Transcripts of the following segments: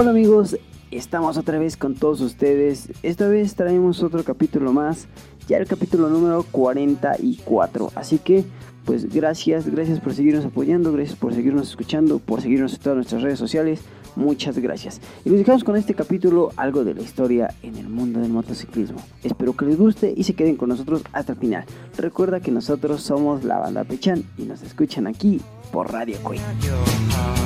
Hola amigos, estamos otra vez con todos ustedes. Esta vez traemos otro capítulo más, ya el capítulo número 44. Así que, pues gracias, gracias por seguirnos apoyando, gracias por seguirnos escuchando, por seguirnos en todas nuestras redes sociales. Muchas gracias. Y nos dejamos con este capítulo algo de la historia en el mundo del motociclismo. Espero que les guste y se queden con nosotros hasta el final. Recuerda que nosotros somos la banda Pechan y nos escuchan aquí por Radio Queen.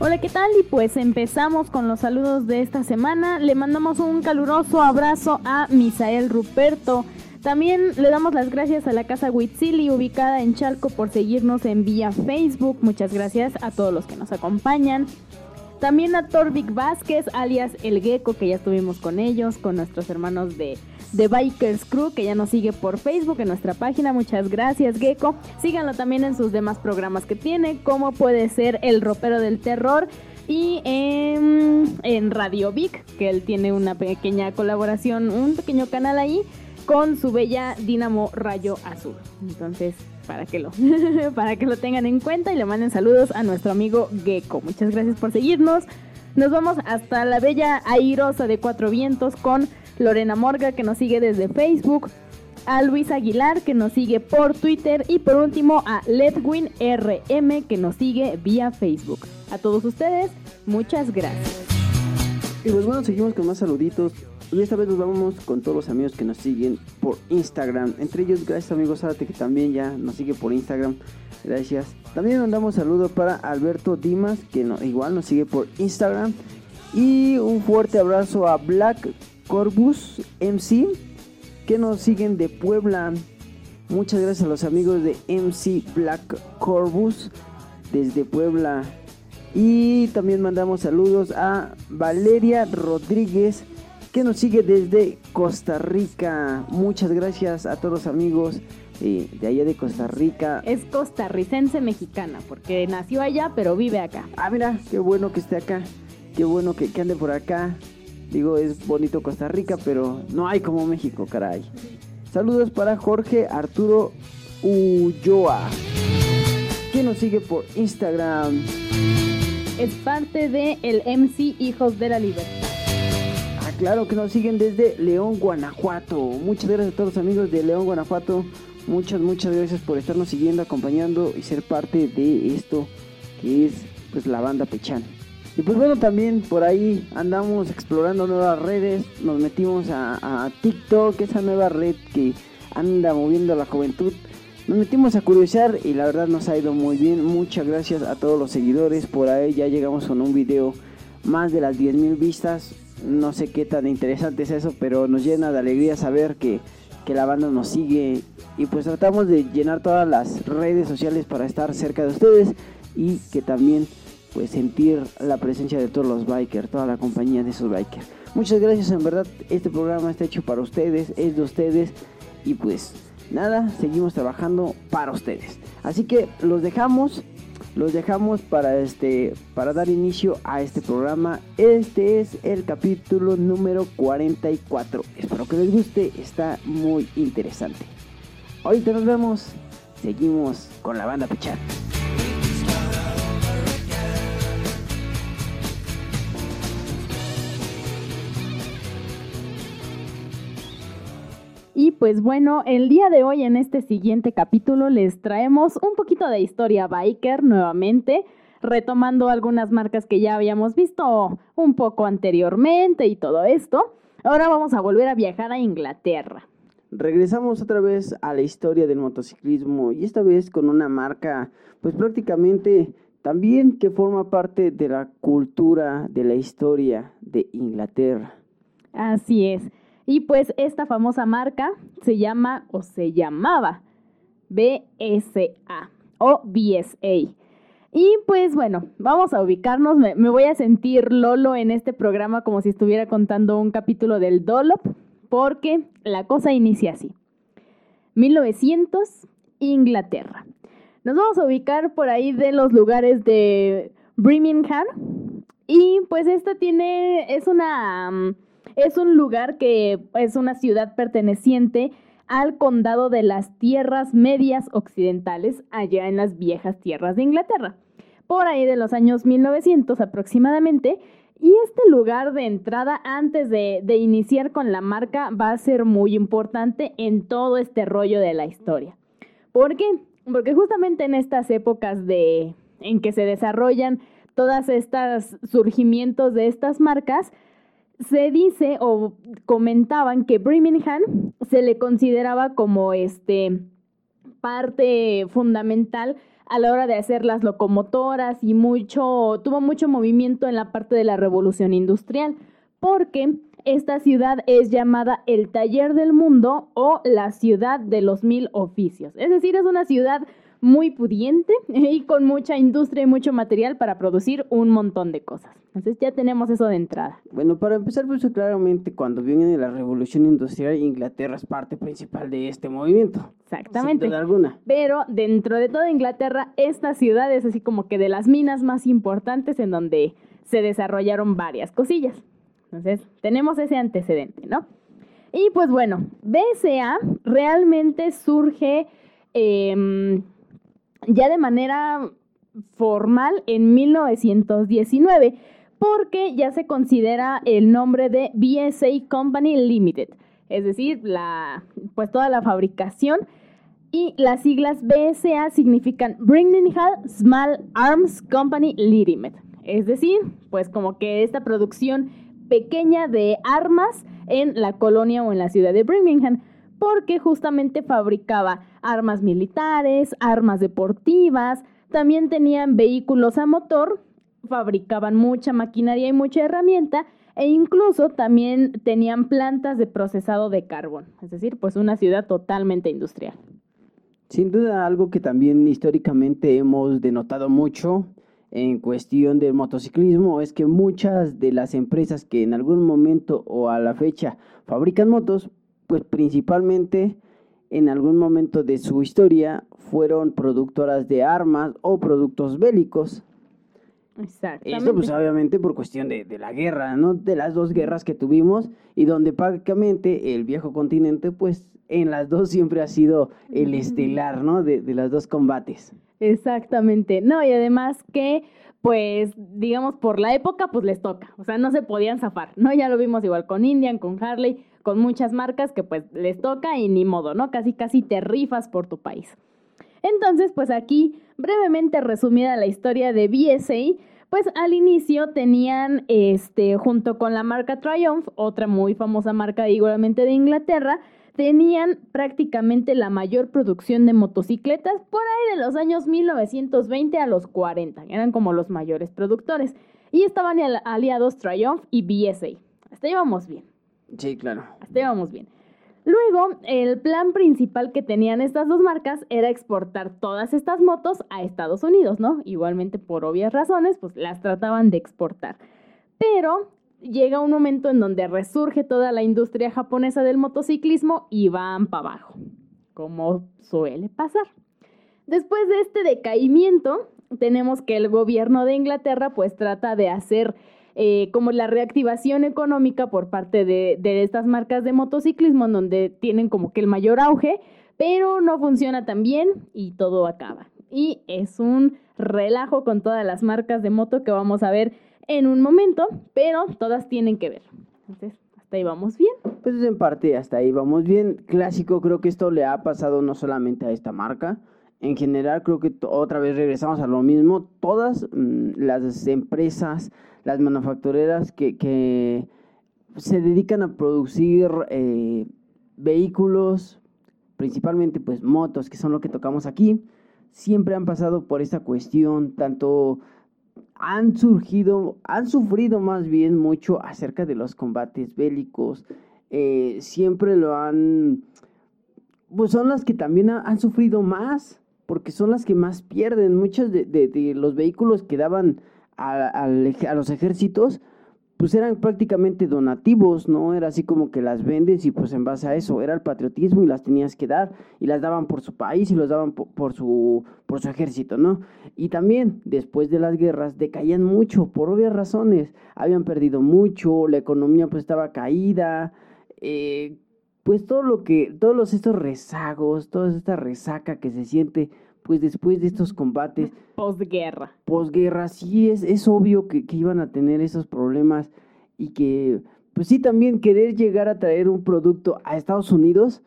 Hola, ¿qué tal? Y pues empezamos con los saludos de esta semana. Le mandamos un caluroso abrazo a Misael Ruperto. También le damos las gracias a la casa Huitzili, ubicada en Chalco, por seguirnos en vía Facebook. Muchas gracias a todos los que nos acompañan. También a Torvik Vázquez, alias El Gecko, que ya estuvimos con ellos, con nuestros hermanos de de Bikers Crew, que ya nos sigue por Facebook en nuestra página. Muchas gracias, Gecko. Síganlo también en sus demás programas que tiene, como puede ser El Ropero del Terror y en, Radio Vic, que él tiene una pequeña colaboración, un pequeño canal ahí con su bella Dinamo Rayo Azul. Entonces, para que lo para que lo tengan en cuenta y le manden saludos a nuestro amigo Gecko. Muchas gracias por seguirnos. Nos vamos hasta la bella airosa de Cuatro Vientos con Lorena Morga que nos sigue desde Facebook, a Luis Aguilar que nos sigue por Twitter y por último a Ledwin RM que nos sigue vía Facebook. A todos ustedes, muchas gracias. Y pues bueno, seguimos con más saluditos. Y esta vez nos vamos con todos los amigos que nos siguen por Instagram. Entre ellos, gracias amigos Zárate que también ya nos sigue por Instagram. Gracias. También mandamos saludos para Alberto Dimas que igual nos sigue por Instagram. Y un fuerte abrazo a Black Corbus MC que nos siguen de Puebla. Muchas gracias a los amigos de MC Black Corbus desde Puebla. Y también mandamos saludos a Valeria Rodríguez que nos sigue desde Costa Rica. Muchas gracias a todos los amigos eh, de allá de Costa Rica. Es costarricense mexicana porque nació allá pero vive acá. Ah, mira, qué bueno que esté acá. Qué bueno que, que ande por acá. Digo, es bonito Costa Rica, pero no hay como México, caray. Saludos para Jorge Arturo Ulloa, que nos sigue por Instagram. Es parte de el MC Hijos de la Libertad. Ah, claro que nos siguen desde León, Guanajuato. Muchas gracias a todos los amigos de León, Guanajuato. Muchas, muchas gracias por estarnos siguiendo, acompañando y ser parte de esto que es pues la banda Pechan. Y pues bueno, también por ahí andamos explorando nuevas redes. Nos metimos a, TikTok, esa nueva red que anda moviendo la juventud. Nos metimos a curiosear y la verdad nos ha ido muy bien. Muchas gracias a todos los seguidores. Por ahí ya llegamos con un video más de las 10.000 vistas. No sé qué tan interesante es eso, pero nos llena de alegría saber que, que la banda nos sigue. Y pues tratamos de llenar todas las redes sociales para estar cerca de ustedes y que también pues sentir la presencia de todos los bikers, toda la compañía de esos bikers. Muchas gracias, en verdad, este programa está hecho para ustedes, es de ustedes y pues nada, seguimos trabajando para ustedes. Así que los dejamos, los dejamos para este para dar inicio a este programa. Este es el capítulo número 44. Espero que les guste, está muy interesante. Ahorita nos vemos. Seguimos con la banda Pichar. Y pues bueno, el día de hoy en este siguiente capítulo les traemos un poquito de historia biker nuevamente, retomando algunas marcas que ya habíamos visto un poco anteriormente y todo esto. Ahora vamos a volver a viajar a Inglaterra. Regresamos otra vez a la historia del motociclismo y esta vez con una marca pues prácticamente también que forma parte de la cultura de la historia de Inglaterra. Así es. Y pues esta famosa marca se llama o se llamaba BSA o BSA. Y pues bueno, vamos a ubicarnos. Me, voy a sentir Lolo en este programa como si estuviera contando un capítulo del Dolop, porque la cosa inicia así. 1900, Inglaterra. Nos vamos a ubicar por ahí de los lugares de Birmingham. Y pues esta tiene, es una es un lugar que es una ciudad perteneciente al condado de las Tierras Medias Occidentales, allá en las viejas tierras de Inglaterra, por ahí de los años 1900 aproximadamente, y este lugar de entrada antes de, de, iniciar con la marca va a ser muy importante en todo este rollo de la historia. ¿Por qué? Porque justamente en estas épocas de, en que se desarrollan todas estas surgimientos de estas marcas, se dice o comentaban que Birmingham se le consideraba como este parte fundamental a la hora de hacer las locomotoras y mucho, tuvo mucho movimiento en la parte de la revolución industrial, porque esta ciudad es llamada el taller del mundo o la ciudad de los mil oficios. Es decir, es una ciudad muy pudiente y con mucha industria y mucho material para producir un montón de cosas. Entonces ya tenemos eso de entrada. Bueno, para empezar, pues claramente cuando viene la revolución industrial, Inglaterra es parte principal de este movimiento. Exactamente. Sin duda alguna. Pero dentro de toda Inglaterra, esta ciudad es así como que de las minas más importantes en donde se desarrollaron varias cosillas. Entonces, tenemos ese antecedente, ¿no? Y pues bueno, BSA realmente surge... Eh, ya de manera formal en 1919, porque ya se considera el nombre de BSA Company Limited, es decir, la, pues toda la fabricación. Y las siglas BSA significan Birmingham Small Arms Company Limited, es decir, pues como que esta producción pequeña de armas en la colonia o en la ciudad de Birmingham porque justamente fabricaba armas militares, armas deportivas, también tenían vehículos a motor, fabricaban mucha maquinaria y mucha herramienta e incluso también tenían plantas de procesado de carbón, es decir, pues una ciudad totalmente industrial. Sin duda algo que también históricamente hemos denotado mucho en cuestión del motociclismo es que muchas de las empresas que en algún momento o a la fecha fabrican motos pues principalmente en algún momento de su historia fueron productoras de armas o productos bélicos. Exactamente. Esto pues obviamente por cuestión de, la guerra, ¿no? De las dos guerras que tuvimos y donde prácticamente el viejo continente pues en las dos siempre ha sido el estelar, ¿no? De, de los dos combates. Exactamente. No, y además que pues digamos por la época pues les toca, o sea, no se podían zafar, ¿no? Ya lo vimos igual con Indian, con Harley, con muchas marcas que pues les toca y ni modo, ¿no? Casi casi te rifas por tu país. Entonces, pues aquí brevemente resumida la historia de BSA, pues al inicio tenían este junto con la marca Triumph, otra muy famosa marca igualmente de Inglaterra, tenían prácticamente la mayor producción de motocicletas por ahí de los años 1920 a los 40, eran como los mayores productores y estaban aliados Triumph y BSA. Hasta ahí vamos bien. Sí, claro. Hasta íbamos bien. Luego, el plan principal que tenían estas dos marcas era exportar todas estas motos a Estados Unidos, ¿no? Igualmente, por obvias razones, pues las trataban de exportar. Pero llega un momento en donde resurge toda la industria japonesa del motociclismo y van para abajo, como suele pasar. Después de este decaimiento, tenemos que el gobierno de Inglaterra pues trata de hacer eh, como la reactivación económica por parte de, de estas marcas de motociclismo, en donde tienen como que el mayor auge, pero no funciona tan bien y todo acaba. Y es un relajo con todas las marcas de moto que vamos a ver en un momento, pero todas tienen que ver. Entonces, hasta ahí vamos bien. Pues en parte hasta ahí vamos bien. Clásico, creo que esto le ha pasado no solamente a esta marca. En general, creo que otra vez regresamos a lo mismo. Todas mm, las empresas las manufactureras que, se dedican a producir eh, vehículos, principalmente pues motos, que son lo que tocamos aquí, siempre han pasado por esta cuestión, tanto han surgido, han sufrido más bien mucho acerca de los combates bélicos, eh, siempre lo han, pues son las que también han sufrido más, porque son las que más pierden, muchos de, los vehículos que daban a, los ejércitos, pues eran prácticamente donativos, ¿no? Era así como que las vendes y pues en base a eso era el patriotismo y las tenías que dar y las daban por su país y los daban por, su, por su ejército, ¿no? Y también después de las guerras decaían mucho por obvias razones, habían perdido mucho, la economía pues estaba caída, eh, pues todo lo que, todos estos rezagos, toda esta resaca que se siente pues después de estos combates. Posguerra. Posguerra, sí, es, es obvio que, que iban a tener esos problemas y que, pues sí, también querer llegar a traer un producto a Estados Unidos,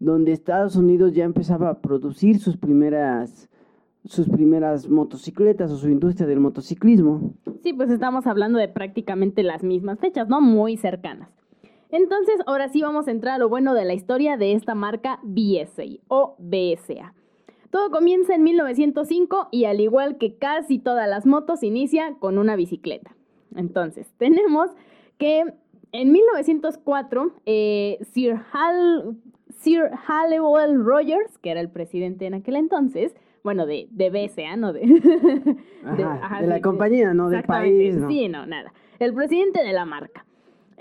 donde Estados Unidos ya empezaba a producir sus primeras sus primeras motocicletas o su industria del motociclismo. Sí, pues estamos hablando de prácticamente las mismas fechas, ¿no? Muy cercanas. Entonces, ahora sí vamos a entrar a lo bueno de la historia de esta marca BSA o BSA. Todo comienza en 1905 y al igual que casi todas las motos, inicia con una bicicleta. Entonces, tenemos que en 1904 eh, Sir, Hal, Sir Hallowell Rogers, que era el presidente en aquel entonces, bueno, de, de BSA, ¿no? De, de, la compañía, no del país. ¿no? Sí, no, nada. El presidente de la marca.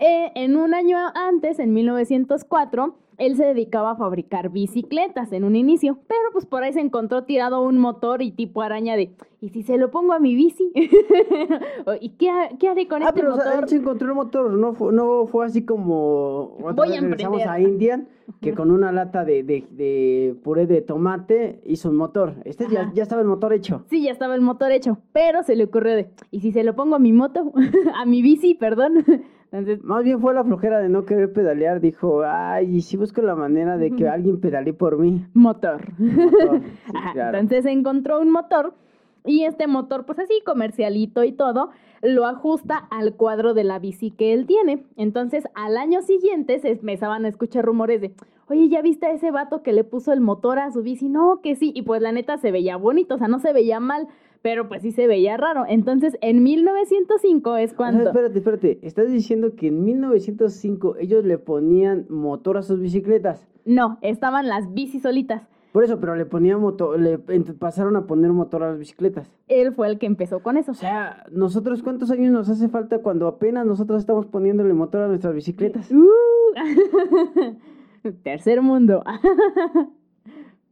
Eh, en un año antes, en 1904, él se dedicaba a fabricar bicicletas en un inicio, pero pues por ahí se encontró tirado un motor y tipo araña de, ¿y si se lo pongo a mi bici? ¿Y qué, qué, haré con ah, este pero, motor? él se encontró el motor, no fue, no fue así como Voy a emprender. a Indian, que con una lata de, de, de, puré de tomate hizo un motor. Este ya, ya, estaba el motor hecho. Sí, ya estaba el motor hecho, pero se le ocurrió de, ¿y si se lo pongo a mi moto? a mi bici, perdón. Entonces, Más bien fue la flojera de no querer pedalear. Dijo, ay, y si busco la manera de que alguien pedalee por mí. Motor. Entonces encontró un motor y este motor, pues así, comercialito y todo, lo ajusta al cuadro de la bici que él tiene. Entonces, al año siguiente se empezaban a escuchar rumores de, oye, ¿ya viste a ese vato que le puso el motor a su bici? No, que sí. Y pues la neta se veía bonito, o sea, no se veía mal pero pues sí se veía raro. Entonces, en 1905 es cuando... espérate, espérate, estás diciendo que en 1905 ellos le ponían motor a sus bicicletas. No, estaban las bicis solitas. Por eso, pero le ponían motor, le pasaron a poner motor a las bicicletas. Él fue el que empezó con eso. O sea, nosotros cuántos años nos hace falta cuando apenas nosotros estamos poniéndole motor a nuestras bicicletas. Uh. Tercer mundo.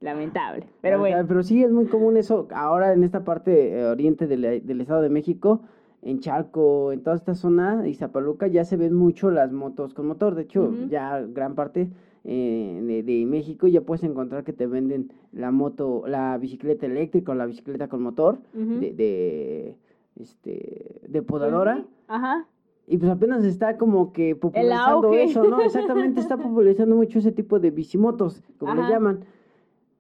Lamentable, pero bueno. Pero sí es muy común eso. Ahora en esta parte eh, oriente del, del, Estado de México, en Chalco, en toda esta zona, Zapaluca, ya se ven mucho las motos con motor. De hecho, ya gran parte eh, de, México ya puedes encontrar que te venden la moto, la bicicleta eléctrica o la bicicleta con motor de, de, este, de podadora. Ajá. Y pues apenas está como que popularizando eso, ¿no? Exactamente, está popularizando mucho ese tipo de bicimotos, como le llaman.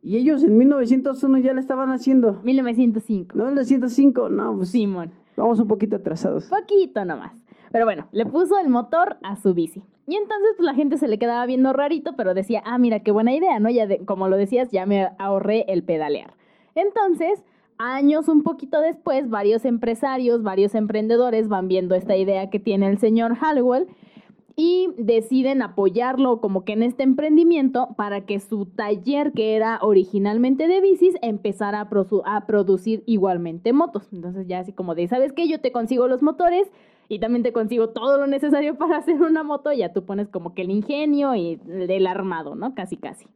Y ellos en 1901 ya la estaban haciendo. 1905. No, 1905, no, pues. Simón. Vamos un poquito atrasados. Poquito nomás. Pero bueno, le puso el motor a su bici. Y entonces pues la gente se le quedaba viendo rarito, pero decía, ah, mira, qué buena idea, ¿no? Ya como lo decías, ya me ahorré el pedalear. Entonces, años un poquito después, varios empresarios, varios emprendedores van viendo esta idea que tiene el señor Hallowell y deciden apoyarlo como que en este emprendimiento para que su taller que era originalmente de bicis empezara a, a producir igualmente motos. Entonces ya así como de, ¿sabes qué? Yo te consigo los motores y también te consigo todo lo necesario para hacer una moto, y ya tú pones como que el ingenio y el armado, ¿no? Casi, casi.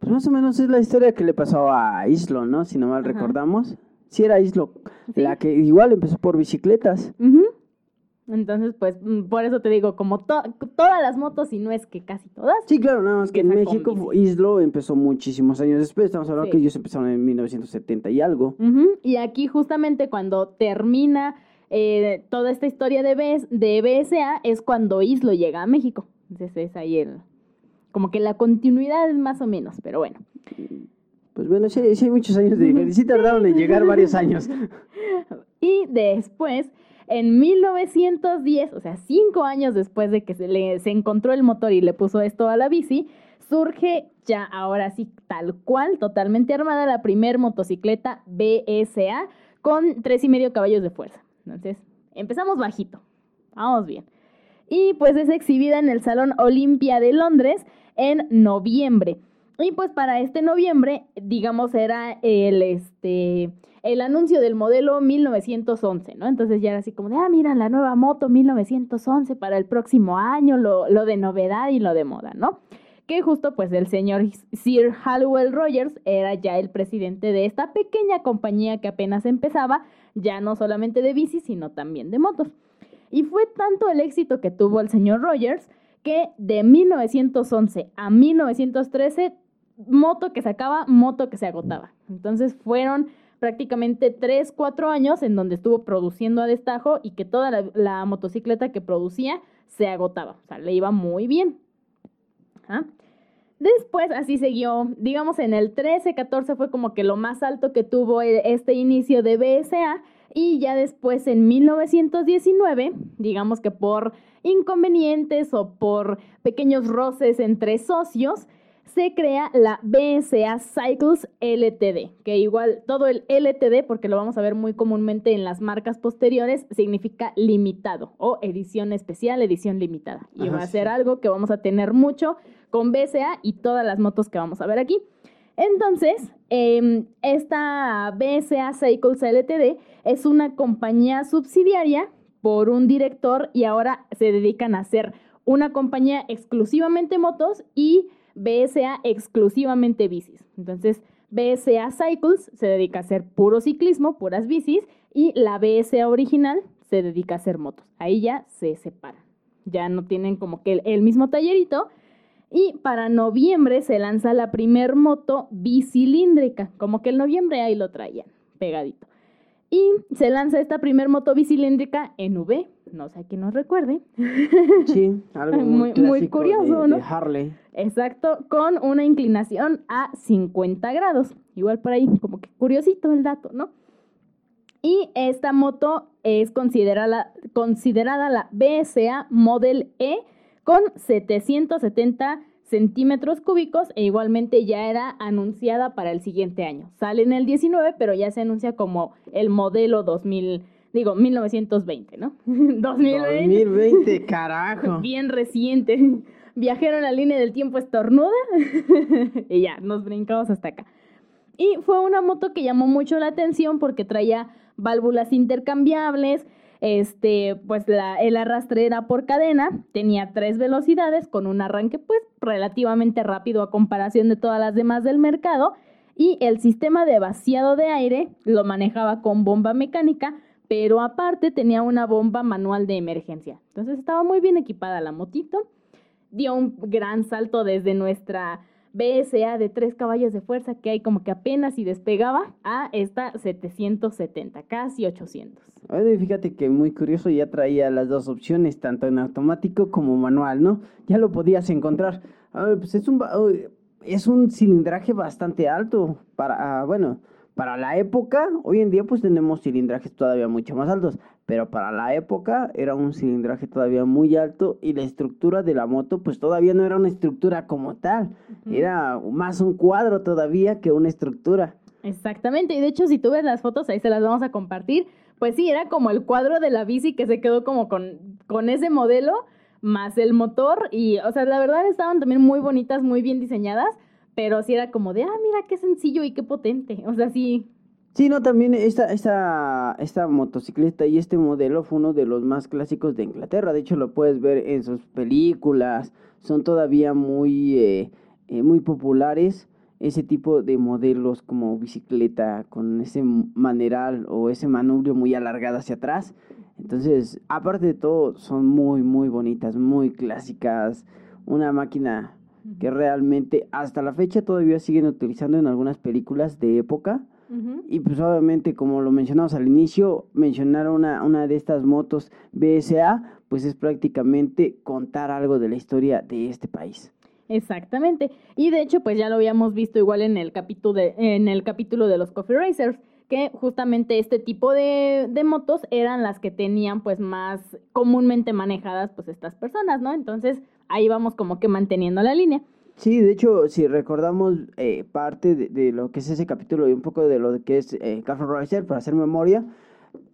Pues más o menos es la historia que le pasó a Islo, ¿no? Si no mal recordamos. Sí era Islo, la que igual empezó por bicicletas. Entonces, pues, mm, por eso te digo, como todas las motos, y no es que casi todas. Sí, claro, nada más que en México Islo empezó muchísimos años después. Estamos hablando que ellos empezaron en 1970 y algo. Y aquí, justamente, cuando termina eh, toda esta historia de, de BSA, es cuando Islo llega a México. Entonces, es ahí el. Como que la continuidad es más o menos, pero bueno. Pues bueno, sí, hay muchos años de diferencia. Sí tardaron en llegar varios años. y después en 1910, o sea, cinco años después de que se, le, encontró el motor y le puso esto a la bici, surge ya ahora sí tal cual, totalmente armada, la primer motocicleta BSA con tres y medio caballos de fuerza. Entonces, empezamos bajito. Vamos bien. Y pues es exhibida en el Salón Olimpia de Londres en noviembre. Y pues para este noviembre, digamos, era el este el anuncio del modelo 1911, ¿no? Entonces ya era así como de, ah, mira, la nueva moto 1911 para el próximo año, lo, lo de novedad y lo de moda, ¿no? Que justo pues el señor Sir Hallowell Rogers era ya el presidente de esta pequeña compañía que apenas empezaba, ya no solamente de bicis, sino también de motos. Y fue tanto el éxito que tuvo el señor Rogers que de 1911 a 1913, moto que se acaba, moto que se agotaba. Entonces fueron prácticamente 3, 4 años en donde estuvo produciendo a destajo y que toda la, motocicleta que producía se agotaba. O sea, le iba muy bien. Después así siguió, digamos en el 13, 14 fue como que lo más alto que tuvo e, este inicio de BSA y ya después en 1919, digamos que por inconvenientes o por pequeños roces entre socios, se crea la BSA Cycles LTD, que igual todo el LTD, porque lo vamos a ver muy comúnmente en las marcas posteriores, significa limitado o edición especial, edición limitada. Y va a ser algo que vamos a tener mucho con BSA y todas las motos que vamos a ver aquí. Entonces, em, esta BSA Cycles LTD es una compañía subsidiaria por un director y ahora se dedican a hacer una compañía exclusivamente motos y BSA exclusivamente bicis. Entonces, BSA Cycles se dedica a hacer puro ciclismo, puras bicis, y la BSA original se dedica a hacer motos. Ahí ya se separan. Ya no tienen como que el, mismo tallerito. Y para noviembre se lanza la primer moto bicilíndrica. Como que el noviembre ahí lo traían pegadito. Y se lanza esta primer moto bicilíndrica en V, no sé a quién nos recuerde. Sí, algo muy, muy, curioso, ¿no? De Harley. Exacto, con una inclinación a 50 grados. Igual por ahí, como que curiosito el dato, ¿no? Y esta moto es considerada, considerada la BSA Model E con 770 centímetros cúbicos e igualmente ya era anunciada para el siguiente año. Sale en el 19, pero ya se anuncia como el modelo 2000, digo, 1920, ¿no? 2020. 2020, carajo. Bien reciente. Viajaron la línea del tiempo estornuda y ya, nos brincamos hasta acá. Y fue una moto que llamó mucho la atención porque traía válvulas intercambiables, este, pues la, el arrastre era por cadena, tenía tres velocidades con un arranque pues relativamente rápido a comparación de todas las demás del mercado y el sistema de vaciado de aire lo manejaba con bomba mecánica, pero aparte tenía una bomba manual de emergencia. Entonces estaba muy bien equipada la motito, dio un gran salto desde nuestra BSA de tres caballos de fuerza que hay como que apenas y despegaba a esta 770, casi 800. fíjate que muy curioso, ya traía las dos opciones, tanto en automático como manual, ¿no? Ya lo podías encontrar. pues es un, es un cilindraje bastante alto para, ah, bueno, para la época, hoy en día pues tenemos cilindrajes todavía mucho más altos, pero para la época era un cilindraje todavía muy alto y la estructura de la moto pues todavía no era una estructura como tal, era más un cuadro todavía que una estructura. Exactamente, y de hecho si tú ves las fotos, ahí se las vamos a compartir, pues sí, era como el cuadro de la bici que se quedó como con, con ese modelo, más el motor, y o sea, la verdad estaban también muy bonitas, muy bien diseñadas, pero sí era como de, ah, mira qué sencillo y qué potente. O sea, sí. Sí, no, también esta, esta, esta motocicleta y este modelo fue uno de los más clásicos de Inglaterra. De hecho, lo puedes ver en sus películas. Son todavía muy, eh, eh, muy populares ese tipo de modelos como bicicleta con ese maneral o ese manubrio muy alargado hacia atrás. Entonces, aparte de todo, son muy, muy bonitas, muy clásicas. Una máquina que realmente hasta la fecha todavía siguen utilizando en algunas películas de época. Y pues obviamente, como lo mencionamos al inicio, mencionar una, una de estas motos BSA, pues es prácticamente contar algo de la historia de este país. Exactamente. Y de hecho, pues ya lo habíamos visto igual en el capítulo de, en el capítulo de los Coffee Racers, que justamente este tipo de, de, motos eran las que tenían pues más comúnmente manejadas pues estas personas, ¿no? Entonces, ahí vamos como que manteniendo la línea. Sí, de hecho, si recordamos eh, parte de, lo que es ese capítulo y un poco de lo que es eh, Café Racer, para hacer memoria,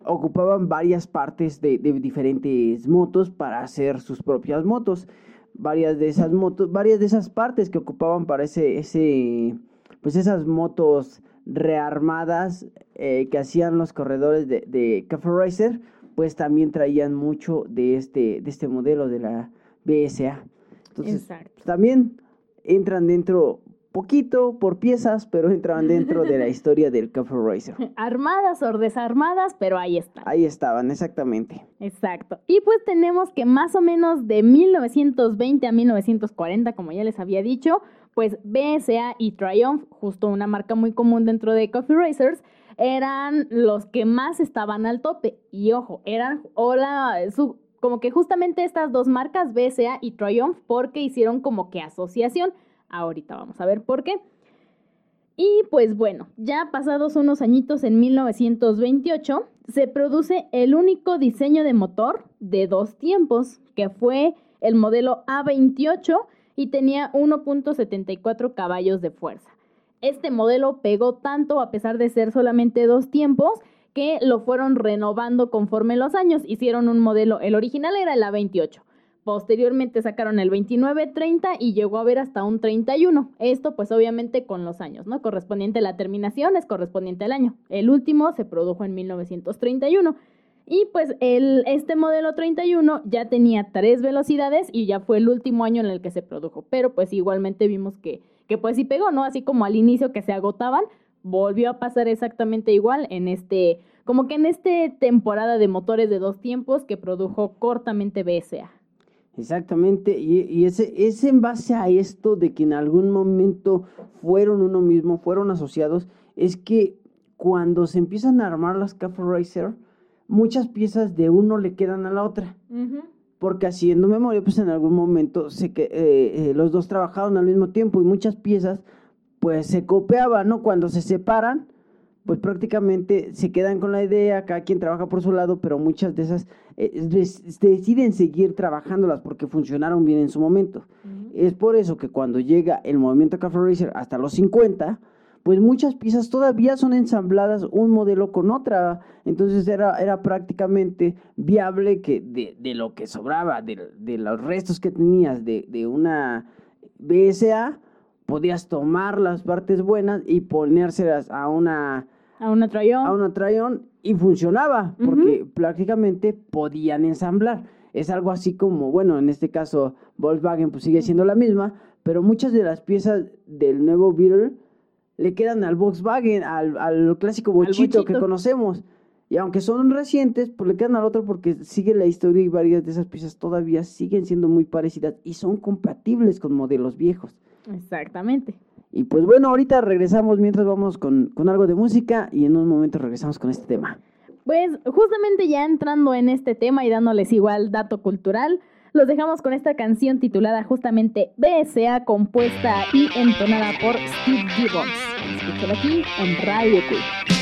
ocupaban varias partes de, diferentes motos para hacer sus propias motos. Varias de esas motos, varias de esas partes que ocupaban para ese, ese pues esas motos rearmadas eh, que hacían los corredores de, de Café Racer, pues también traían mucho de este, de este modelo de la BSA. Entonces, también entran dentro poquito por piezas, pero entraban dentro de la historia del Cafe Racer. Armadas o desarmadas, pero ahí están. Ahí estaban, exactamente. Exacto. Y pues tenemos que más o menos de 1920 a 1940, como ya les había dicho, pues BSA y Triumph, justo una marca muy común dentro de Coffee Racers, eran los que más estaban al tope. Y ojo, eran hola, su, como que justamente estas dos marcas, BSA y Triumph, porque hicieron como que asociación. Ahorita vamos a ver por qué. Y pues bueno, ya pasados unos añitos en 1928, se produce el único diseño de motor de dos tiempos, que fue el modelo A28 y tenía 1.74 caballos de fuerza. Este modelo pegó tanto a pesar de ser solamente dos tiempos que lo fueron renovando conforme los años. Hicieron un modelo, el original era el A28. Posteriormente sacaron el 29, 30 y llegó a haber hasta un 31. Esto pues obviamente con los años, ¿no? Correspondiente a la terminación es correspondiente al año. El último se produjo en 1931. Y pues el, este modelo 31 ya tenía tres velocidades y ya fue el último año en el que se produjo. Pero pues igualmente vimos que que pues sí pegó, ¿no? Así como al inicio que se agotaban, volvió a pasar exactamente igual en este, como que en este temporada de motores de dos tiempos que produjo cortamente BSA. Exactamente, y, y ese, es en base a esto de que en algún momento fueron uno mismo, fueron asociados, es que cuando se empiezan a armar las Cafe Racer, muchas piezas de uno le quedan a la otra porque haciendo memoria, pues en algún momento sé que eh, eh, los dos trabajaron al mismo tiempo y muchas piezas pues se copiaban, ¿no? Cuando se separan, pues prácticamente se quedan con la idea, cada quien trabaja por su lado, pero muchas de esas eh, deciden seguir trabajándolas porque funcionaron bien en su momento. Es por eso que cuando llega el movimiento Café Racer hasta los 50, pues muchas piezas todavía son ensambladas un modelo con otra. Entonces era, era prácticamente viable que de, lo que sobraba, de, los restos que tenías de, una BSA, podías tomar las partes buenas y ponérselas a una... A una Trayón. A una Trayón y funcionaba, porque prácticamente podían ensamblar. Es algo así como, bueno, en este caso Volkswagen pues sigue siendo la misma, pero muchas de las piezas del nuevo Beetle le quedan al Volkswagen, al, al clásico bochito, que conocemos. Y aunque son recientes, pues le quedan al otro porque sigue la historia y varias de esas piezas todavía siguen siendo muy parecidas y son compatibles con modelos viejos. Exactamente. Y pues bueno, ahorita regresamos mientras vamos con, con algo de música y en un momento regresamos con este tema. Pues justamente ya entrando en este tema y dándoles igual dato cultural, los dejamos con esta canción titulada justamente BSA, compuesta y entonada por Steve Gibbons. Escúchalo aquí en Radio Quick.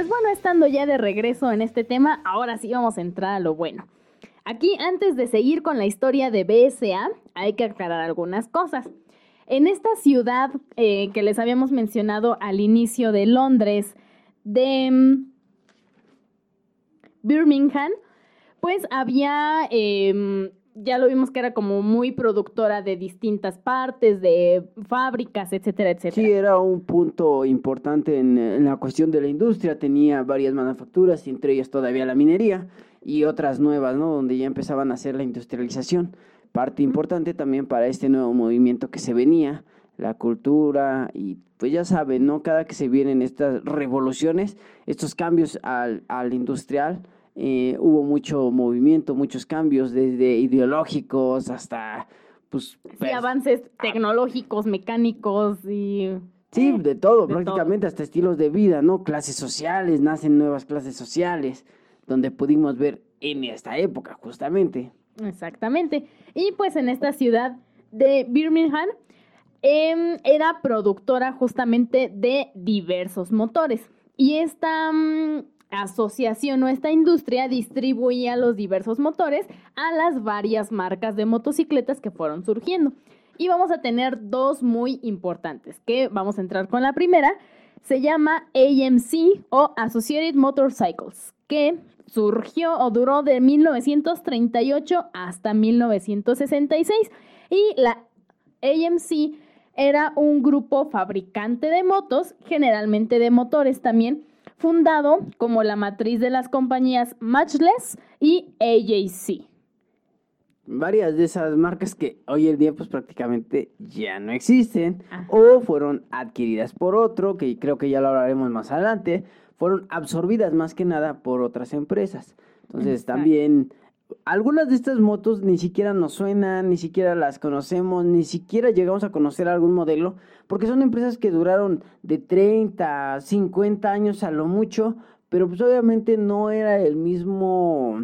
Pues bueno, estando ya de regreso en este tema, ahora sí vamos a entrar a lo bueno. Aquí, antes de seguir con la historia de BSA, hay que aclarar algunas cosas. En esta ciudad eh, que les habíamos mencionado al inicio de Londres, de mm, Birmingham, pues había, em, ya lo vimos que era como muy productora de distintas partes, de fábricas, etcétera, etcétera. Sí, era un punto importante en, la cuestión de la industria. Tenía varias manufacturas, entre ellas todavía la minería y otras nuevas, ¿no? Donde ya empezaban a hacer la industrialización. Parte importante también para este nuevo movimiento que se venía, la cultura y pues ya saben, ¿no? Cada que se vienen estas revoluciones, estos cambios al, al industrial, eh, hubo mucho movimiento, muchos cambios, desde ideológicos hasta, pues... Sí, pues, avances tecnológicos, mecánicos y... Sí, eh, de todo, de prácticamente hasta estilos de vida, ¿no? Clases sociales, nacen nuevas clases sociales, donde pudimos ver en esta época, justamente. Exactamente. Y pues en esta ciudad de Birmingham em, era productora justamente de diversos motores. Y esta mm, asociación o esta industria distribuía los diversos motores a las varias marcas de motocicletas que fueron surgiendo. Y vamos a tener dos muy importantes, que vamos a entrar con la primera. Se llama AMC o Associated Motorcycles, que surgió o duró de 1938 hasta 1966 y la AMC era un grupo fabricante de motos, generalmente de motores también, fundado como la matriz de las compañías Matchless y AJC. Varias de esas marcas que hoy en día pues prácticamente ya no existen Ajá. o fueron adquiridas por otro, que creo que ya lo hablaremos más adelante, fueron absorbidas más que nada por otras empresas. Entonces Exacto. también algunas de estas motos ni siquiera nos suenan, ni siquiera las conocemos, ni siquiera llegamos a conocer algún modelo, porque son empresas que duraron de 30, 50 años a lo mucho, pero pues obviamente no era el mismo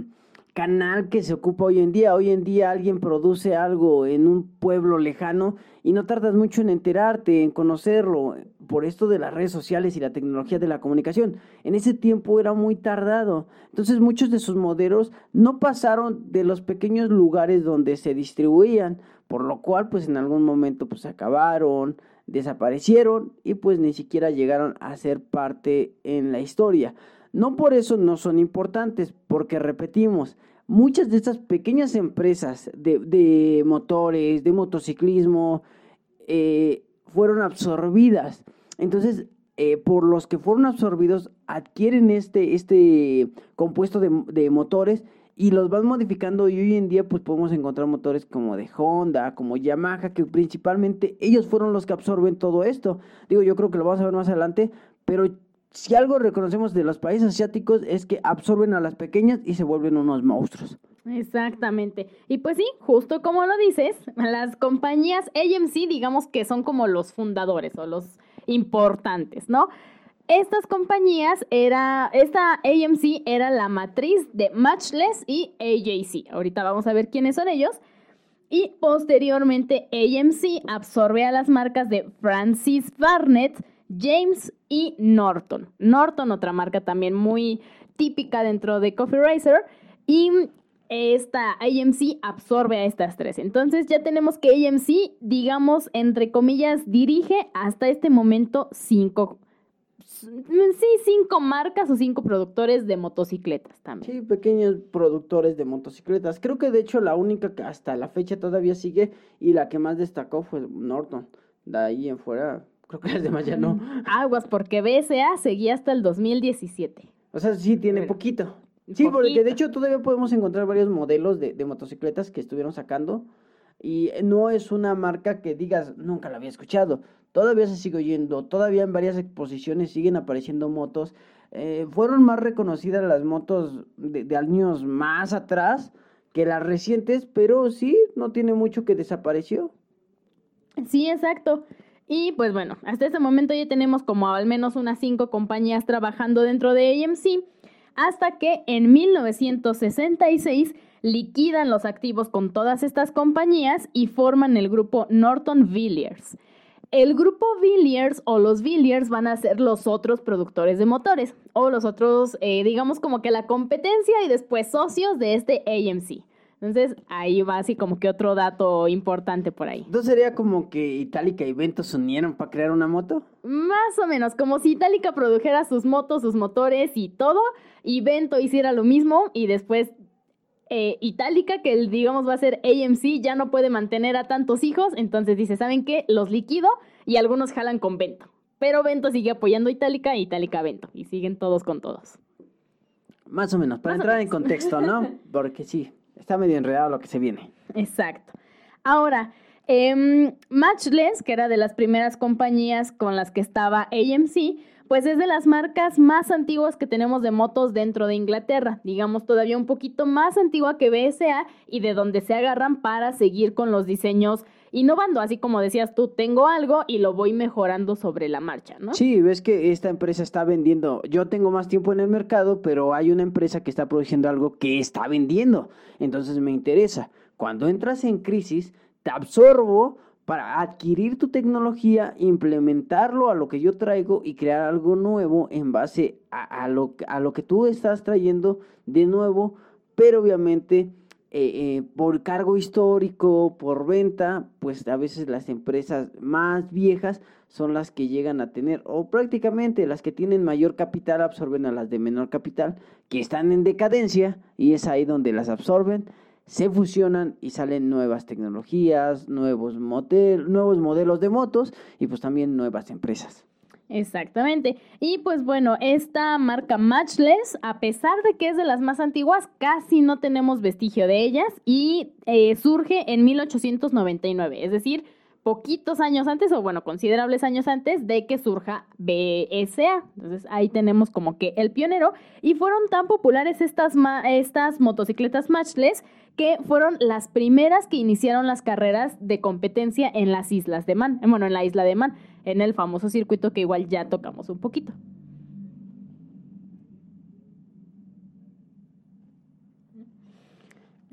canal que se ocupa hoy en día. Hoy en día alguien produce algo en un pueblo lejano y no tardas mucho en enterarte, en conocerlo, por esto de las redes sociales y la tecnología de la comunicación. En ese tiempo era muy tardado. Entonces muchos de sus modelos no pasaron de los pequeños lugares donde se distribuían, por lo cual pues en algún momento pues acabaron, desaparecieron y pues ni siquiera llegaron a ser parte en la historia. No por eso no son importantes, porque repetimos, muchas de estas pequeñas empresas de, de motores, de motociclismo, eh, fueron absorbidas. Entonces, eh, por los que fueron absorbidos, adquieren este, este compuesto de, de motores y los van modificando y hoy en día pues podemos encontrar motores como de Honda, como Yamaha, que principalmente ellos fueron los que absorben todo esto. Digo, yo creo que lo vamos a ver más adelante, pero si algo reconocemos de los países asiáticos es que absorben a las pequeñas y se vuelven unos monstruos. Exactamente. Y pues sí, justo como lo dices, las compañías AMC, digamos que son como los fundadores o los importantes, ¿no? Estas compañías era, esta AMC era la matriz de Matchless y AJC. Ahorita vamos a ver quiénes son ellos. Y posteriormente AMC absorbe a las marcas de Francis Barnett, James y Norton. Norton, otra marca también muy típica dentro de Coffee Racer. Y esta AMC absorbe a estas tres. Entonces ya tenemos que AMC, digamos, entre comillas, dirige hasta este momento cinco, sí, cinco marcas o cinco productores de motocicletas también. Sí, pequeños productores de motocicletas. Creo que de hecho la única que hasta la fecha todavía sigue y la que más destacó fue Norton. De ahí en fuera, creo que las demás ya no. Aguas, porque BSA seguía hasta el 2017. O sea, sí tiene Pero- poquito. Sí, porque de hecho todavía podemos encontrar varios modelos de, de motocicletas que estuvieron sacando. Y no es una marca que digas, nunca la había escuchado. Todavía se sigue oyendo, todavía en varias exposiciones siguen apareciendo motos. Eh, fueron más reconocidas las motos de, de años más atrás que las recientes, pero sí, no tiene mucho que desapareció. Sí, exacto. Y pues bueno, hasta este momento ya tenemos como al menos unas cinco compañías trabajando dentro de AMC, hasta que en 1966 liquidan los activos con todas estas compañías y forman el grupo Norton Villiers. el grupo Villiers o los Villiers van a ser los otros productores de motores o los otros, eh, digamos como que la competencia y después socios de este AMC. Entonces ahí va así como que otro dato importante por ahí. Entonces sería como que Itálica y Vento se unieron para crear una moto. Más o menos, como si Itálica produjera sus motos, sus motores y todo, y Vento hiciera lo mismo y después eh, Itálica, que digamos va a ser AMC, ya no puede mantener a tantos hijos, entonces dice, ¿saben qué? Los liquido y algunos jalan con Vento. Pero Vento sigue apoyando a Itálica e Itálica Vento. Y siguen todos con todos. Más o menos, para entrar en contexto, ¿no? Porque sí, está medio enredado lo que se viene. Exacto. Ahora, em, Matchless, que era de las primeras compañías con las que estaba AMC, pues es de las marcas más antiguas que tenemos de motos dentro de Inglaterra, digamos todavía un poquito más antigua que BSA y de donde se agarran para seguir con los diseños innovando, así como decías tú, tengo algo y lo voy mejorando sobre la marcha, ¿no? Sí, ves que esta empresa está vendiendo, yo tengo más tiempo en el mercado, pero hay una empresa que está produciendo algo que está vendiendo, entonces me interesa. Cuando entras en crisis, te absorbo para adquirir tu tecnología, implementarlo a lo que yo traigo y crear algo nuevo en base a, lo, a lo que tú estás trayendo de nuevo, pero obviamente eh, eh, por cargo histórico, por venta, pues a veces las empresas más viejas son las que llegan a tener, o prácticamente las que tienen mayor capital absorben a las de menor capital, que están en decadencia y es ahí donde las absorben se fusionan y salen nuevas tecnologías, nuevos, nuevos modelos de motos y pues también nuevas empresas. Exactamente. Y pues bueno, esta marca Matchless, a pesar de que es de las más antiguas, casi no tenemos vestigio de ellas y eh, surge en 1899, es decir, poquitos años antes, o bueno, considerables años antes de que surja BSA. Entonces ahí tenemos como que el pionero. Y fueron tan populares estas, estas motocicletas matchless que fueron las primeras que iniciaron las carreras de competencia en las islas de Man. Bueno, en la isla de Man, en el famoso circuito que igual ya tocamos un poquito.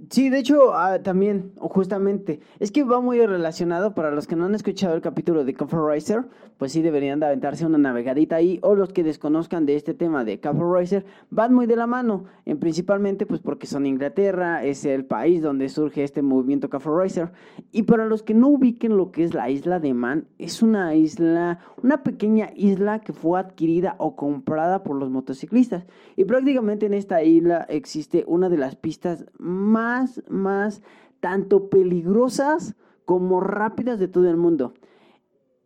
Sí, de hecho, ah, también, justamente, es que va muy relacionado para los que no han escuchado el capítulo de Cover Racer, pues sí deberían de aventarse una navegadita ahí, o los que desconozcan de este tema de Cover Racer, van muy de la mano, en principalmente pues porque son Inglaterra, es el país donde surge este movimiento Cover Racer, y para los que no ubiquen lo que es la isla de Man, es una isla, una pequeña isla que fue adquirida o comprada por los motociclistas, y prácticamente en esta isla existe una de las pistas más más, tanto peligrosas como rápidas de todo el mundo.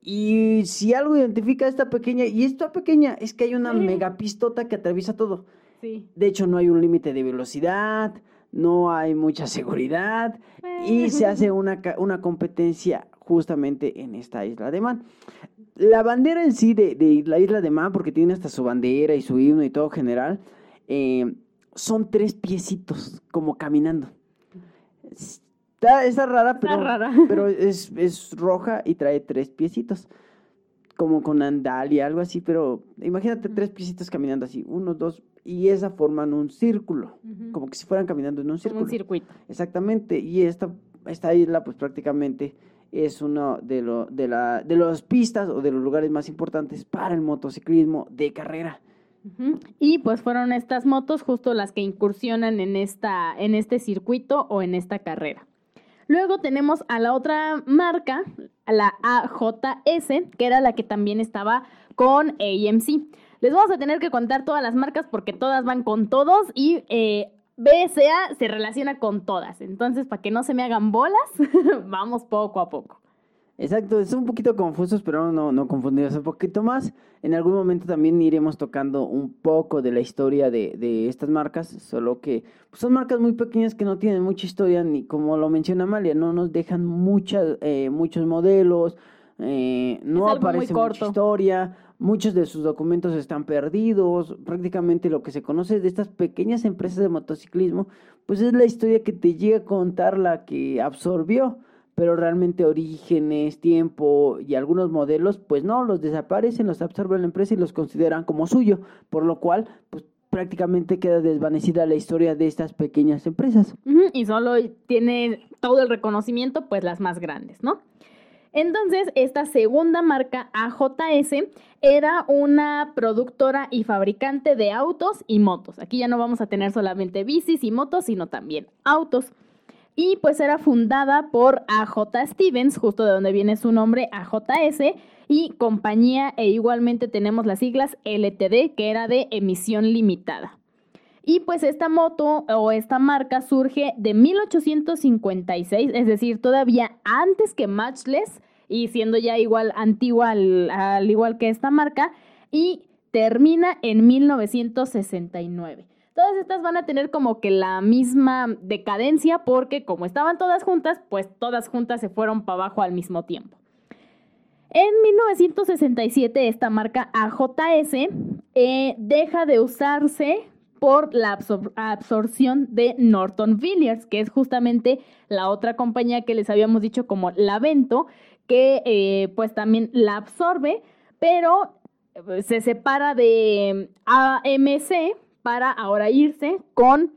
Y si algo identifica esta pequeña, y esta pequeña es que hay una megapistota que atraviesa todo. De hecho, no hay un límite de velocidad, no hay mucha seguridad y se hace una, una, competencia justamente en esta isla de Man. La bandera en sí de, la isla de Man, porque tiene hasta su bandera y su himno y todo general, eh, son tres piecitos como caminando. Está, rara, pero, pero es, es, roja y trae tres piecitos. Como con andal y algo así, pero imagínate tres piecitos caminando así, uno, dos, y esa forman un círculo, como que si fueran caminando en un círculo. un circuito. Exactamente, y esta, esta isla pues prácticamente es uno de, lo, de, la, de las pistas o de los lugares más importantes para el motociclismo de carrera. Y pues fueron estas motos justo las que incursionan en, esta, en este circuito o en esta carrera. Luego tenemos a la otra marca, la AJS, que era la que también estaba con AMC. Les vamos a tener que contar todas las marcas porque todas van con todos y eh, BSA se relaciona con todas. Entonces, para que no se me hagan bolas, vamos poco a poco. Exacto, es un poquito confuso, pero no, no confundirse un poquito más. En algún momento también iremos tocando un poco de la historia de, de estas marcas, solo que pues, son marcas muy pequeñas que no tienen mucha historia, ni como lo menciona Amalia, no nos dejan muchas, eh, muchos modelos, eh, no aparece mucha historia, muchos de sus documentos están perdidos, prácticamente lo que se conoce de estas pequeñas empresas de motociclismo, pues es la historia que te llega a contar la que absorbió pero realmente orígenes, tiempo y algunos modelos, pues no, los desaparecen, los absorbe la empresa y los consideran como suyo, por lo cual, pues prácticamente queda desvanecida la historia de estas pequeñas empresas. y solo tiene todo el reconocimiento, pues las más grandes, ¿no? Entonces, esta segunda marca, AJS, era una productora y fabricante de autos y motos. Aquí ya no vamos a tener solamente bicis y motos, sino también autos. Y pues era fundada por AJ Stevens, justo de donde viene su nombre, AJS, y compañía, e igualmente tenemos las siglas LTD, que era de emisión limitada. Y pues esta moto o esta marca surge de 1856, es decir, todavía antes que Matchless y siendo ya igual antigua al, igual que esta marca y termina en 1969. Todas estas van a tener como que la misma decadencia porque como estaban todas juntas, pues todas juntas se fueron para abajo al mismo tiempo. En 1967 esta marca AJS eh, deja de usarse por la absorción de Norton Villiers, que es justamente la otra compañía que les habíamos dicho como Lavento, que eh, pues también la absorbe, pero eh, se separa de AMC para ahora irse con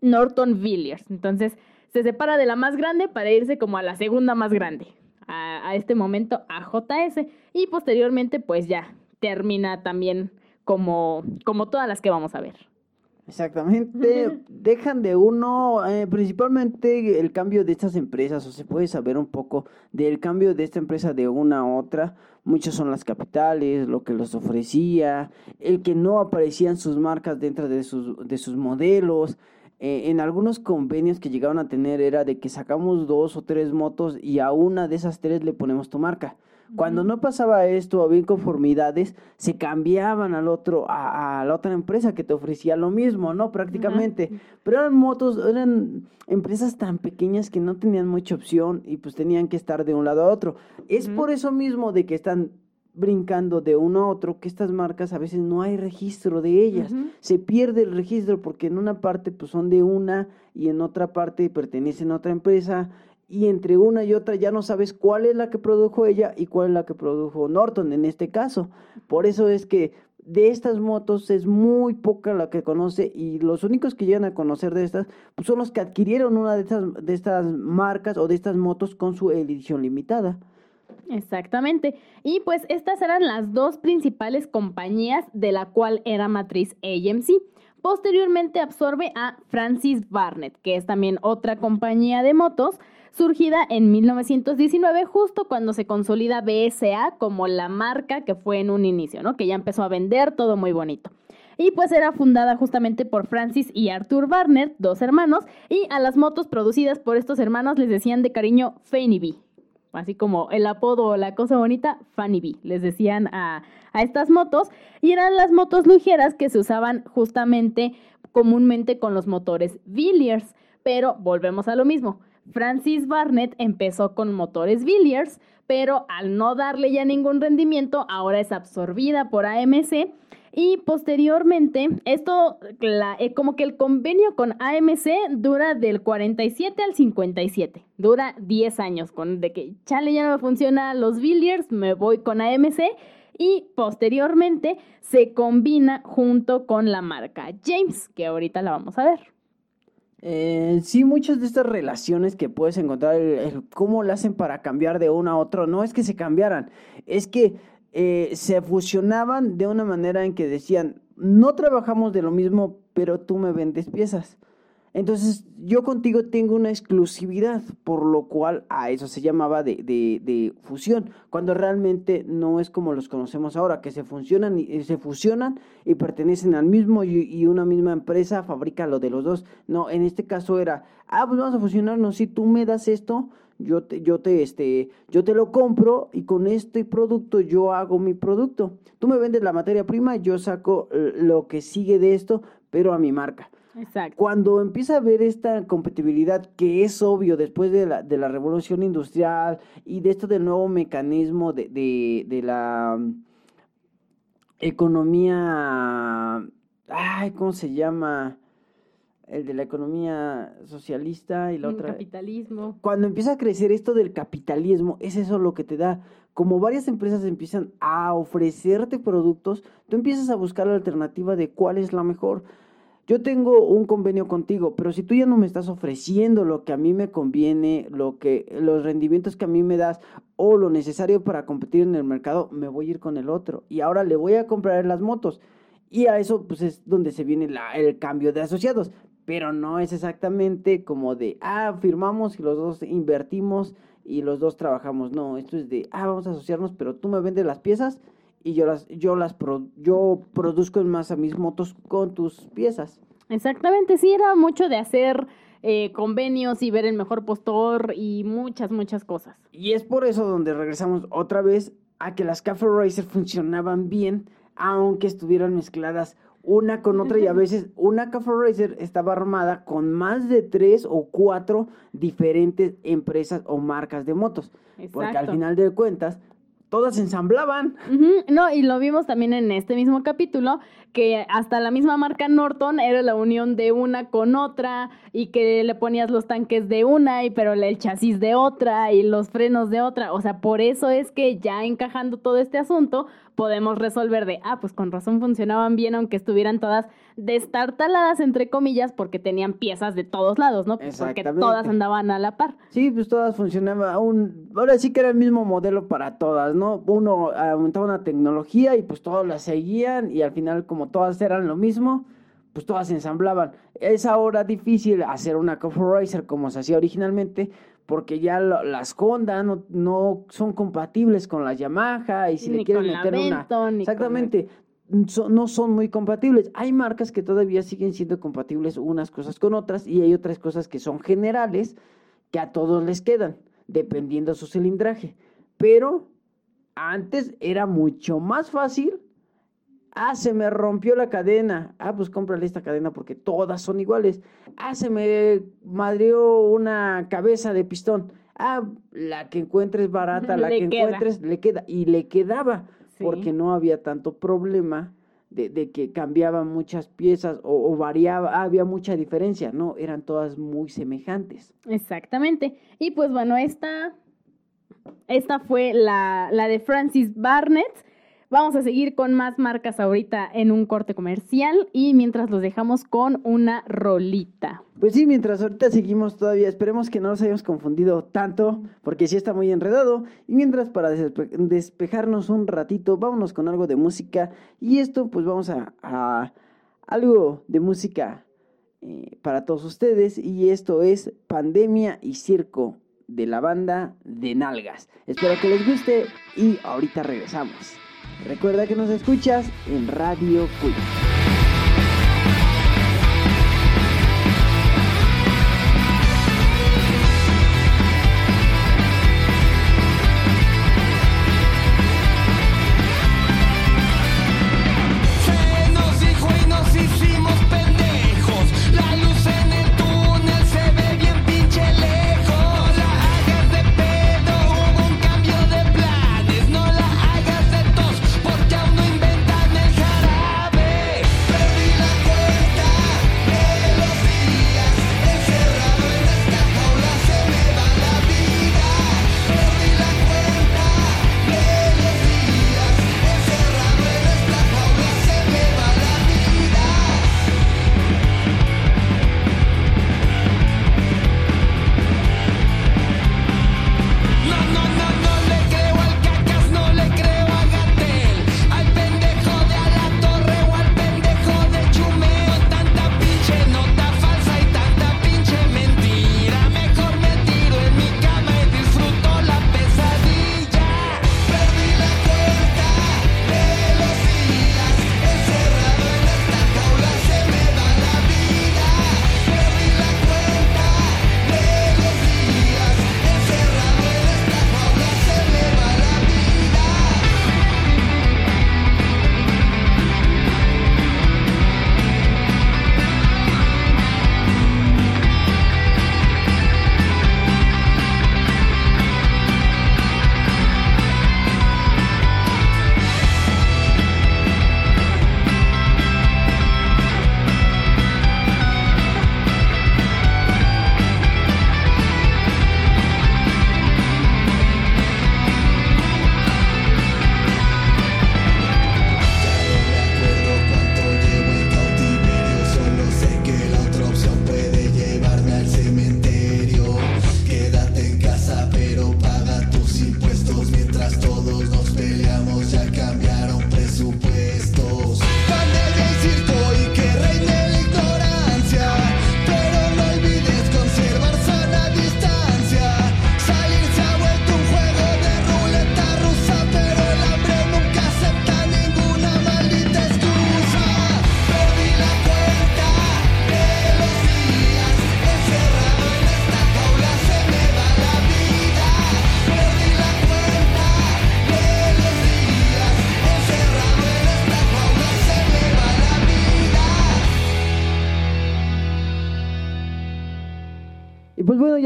Norton Villiers. Entonces se separa de la más grande para irse como a la segunda más grande, a, este momento a JS y posteriormente pues ya termina también como, como todas las que vamos a ver. Exactamente, dejan de uno, eh, principalmente el cambio de estas empresas, o se puede saber un poco del cambio de esta empresa de una a otra. Muchas son las capitales, lo que los ofrecía, el que no aparecían sus marcas dentro de sus, de sus modelos. Eh, en algunos convenios que llegaron a tener era de que sacamos dos o tres motos y a una de esas tres le ponemos tu marca. Cuando no pasaba esto, había inconformidades, se cambiaban al otro, a, la otra empresa que te ofrecía lo mismo, ¿no? Prácticamente. Pero eran motos, eran empresas tan pequeñas que no tenían mucha opción y pues tenían que estar de un lado a otro. Es por eso mismo de que están brincando de uno a otro que estas marcas a veces no hay registro de ellas. Se pierde el registro porque en una parte pues son de una y en otra parte pertenecen a otra empresa y entre una y otra ya no sabes cuál es la que produjo ella y cuál es la que produjo Norton en este caso. Por eso es que de estas motos es muy poca la que conoce y los únicos que llegan a conocer de estas pues son los que adquirieron una de estas, de estas marcas o de estas motos con su edición limitada. Exactamente. Y pues estas eran las dos principales compañías de la cual era matriz AMC. Posteriormente absorbe a Francis Barnett, que es también otra compañía de motos, surgida en 1919, justo cuando se consolida BSA como la marca que fue en un inicio, ¿no? Que ya empezó a vender todo muy bonito. Y pues era fundada justamente por Francis y Arthur Barnett, dos hermanos, y a las motos producidas por estos hermanos les decían de cariño Fanny B. Así como el apodo o la cosa bonita, Fanny B. Les decían a, a estas motos. Y eran las motos ligeras que se usaban justamente comúnmente con los motores Villiers. Pero volvemos a lo mismo. Francis Barnett empezó con motores Villiers, pero al no darle ya ningún rendimiento, ahora es absorbida por AMC y posteriormente, esto, eh, como que el convenio con AMC dura del 47 al 57, dura 10 años, con de que chale ya no funciona los Villiers, me voy con AMC y posteriormente se combina junto con la marca James, que ahorita la vamos a ver. Eh, sí, muchas de estas relaciones que puedes encontrar, cómo lo hacen para cambiar de uno a otro, no es que se cambiaran, es que eh, se fusionaban de una manera en que decían, no trabajamos de lo mismo, pero tú me vendes piezas. Entonces, yo contigo tengo una exclusividad, por lo cual a eso se llamaba de, de, fusión, cuando realmente no es como los conocemos ahora, que se funcionan y se fusionan y pertenecen al mismo y, una misma empresa fabrica lo de los dos. No, en este caso era, ah, pues vamos a fusionarnos, si tú me das esto, yo te, yo te, este, yo te lo compro y con este producto yo hago mi producto. Tú me vendes la materia prima, yo saco eh, lo que sigue de esto, pero a mi marca. Exacto. Cuando empieza a ver esta compatibilidad, que es obvio después de la, de la revolución industrial y de esto del nuevo mecanismo de, de, de la mm, economía, ay, ¿cómo se llama? El de la economía socialista y la el otra. Capitalismo. Cuando empieza a crecer esto del capitalismo, es eso lo que te da. Como varias empresas empiezan a ofrecerte productos, tú empiezas a buscar la alternativa de cuál es la mejor yo tengo un convenio contigo, pero si tú ya no me estás ofreciendo lo que a mí me conviene, lo que los rendimientos que a mí me das o lo necesario para competir en el mercado, me voy a ir con el otro y ahora le voy a comprar las motos. Y a eso pues es donde se viene el cambio de asociados, pero no es exactamente como de, ah, firmamos y los dos invertimos y los dos trabajamos. No, esto es de, ah, vamos a asociarnos, pero tú me vendes las piezas y yo las, yo las yo produzco en masa mis motos con tus piezas. Exactamente, sí, era mucho de hacer eh, convenios y ver el mejor postor y muchas, muchas cosas. Y es por eso donde regresamos otra vez a que las Cafe Racer funcionaban bien, aunque estuvieran mezcladas una con otra y a veces una Cafe Racer estaba armada con más de tres o cuatro diferentes empresas o marcas de motos. Porque al final de cuentas, todas ensamblaban. No, y lo vimos también en este mismo capítulo, que hasta la misma marca Norton era la unión de una con otra y que le ponías los tanques de una y pero el chasis de otra y los frenos de otra. O sea, por eso es que ya encajando todo este asunto, podemos resolver de, ah, pues con razón funcionaban bien aunque estuvieran todas destartaladas, entre comillas, porque tenían piezas de todos lados, ¿no? Porque todas andaban a la par. Sí, pues todas funcionaban, un, ahora sí que era el mismo modelo para todas, ¿no? Uno aumentaba una tecnología y pues todas la seguían y al final como todas eran lo mismo, pues todas se ensamblaban. Es ahora difícil hacer una Coffee Racer como se hacía originalmente, porque ya las Honda no, son compatibles con la Yamaha y si le quieren meter una... Exactamente, no son muy compatibles. Hay marcas que todavía siguen siendo compatibles unas cosas con otras y hay otras cosas que son generales que a todos les quedan, dependiendo su cilindraje. Pero antes era mucho más fácil Ah, se me rompió la cadena. Ah, pues cómprale esta cadena porque todas son iguales. Ah, se me madrió una cabeza de pistón. Ah, la que encuentres barata, la que encuentres le queda. Y le quedaba porque no había tanto problema de, que cambiaban muchas piezas o, variaba, había mucha diferencia, no, eran todas muy semejantes. Exactamente. Y pues bueno, esta, esta fue la, la de Francis Barnett Vamos a seguir con más marcas ahorita en un corte comercial y mientras los dejamos con una rolita. Pues sí, mientras ahorita seguimos todavía, esperemos que no nos hayamos confundido tanto, porque sí está muy enredado. Y mientras para despejarnos un ratito, vámonos con algo de música. Y esto, pues vamos a, algo de música eh, para todos ustedes. Y esto es Pandemia y Circo de la banda de Nalgas. Espero que les guste y ahorita regresamos. Recuerda que nos escuchas en Radio Cuyo.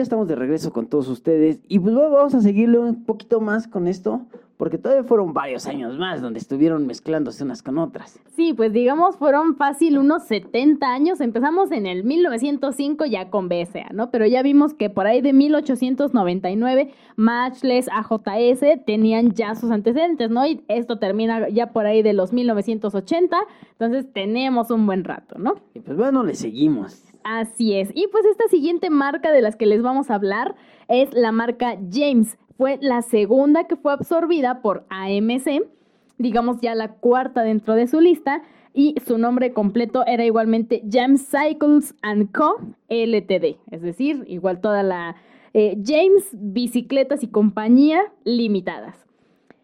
Estamos de regreso con todos ustedes. Y pues bueno, vamos a seguirle un poquito más con esto, porque todavía fueron varios años más donde estuvieron mezclándose unas con otras. Sí, pues digamos, fueron fácil unos 70 años. Empezamos en el 1905 ya con BSA, ¿no? Pero ya vimos que por ahí de 1899, Matchless, AJS tenían ya sus antecedentes, ¿no? Y esto termina ya por ahí de los 1980. Entonces tenemos un buen rato, ¿no? Y pues bueno, le seguimos. Así es. Y pues esta siguiente marca de las que les vamos a hablar es la marca James. Fue la segunda que fue absorbida por AMC, digamos ya la cuarta dentro de su lista, y su nombre completo era igualmente James Cycles Co. Ltd. Es decir, igual toda la eh, James Bicicletas y Compañía Limitadas.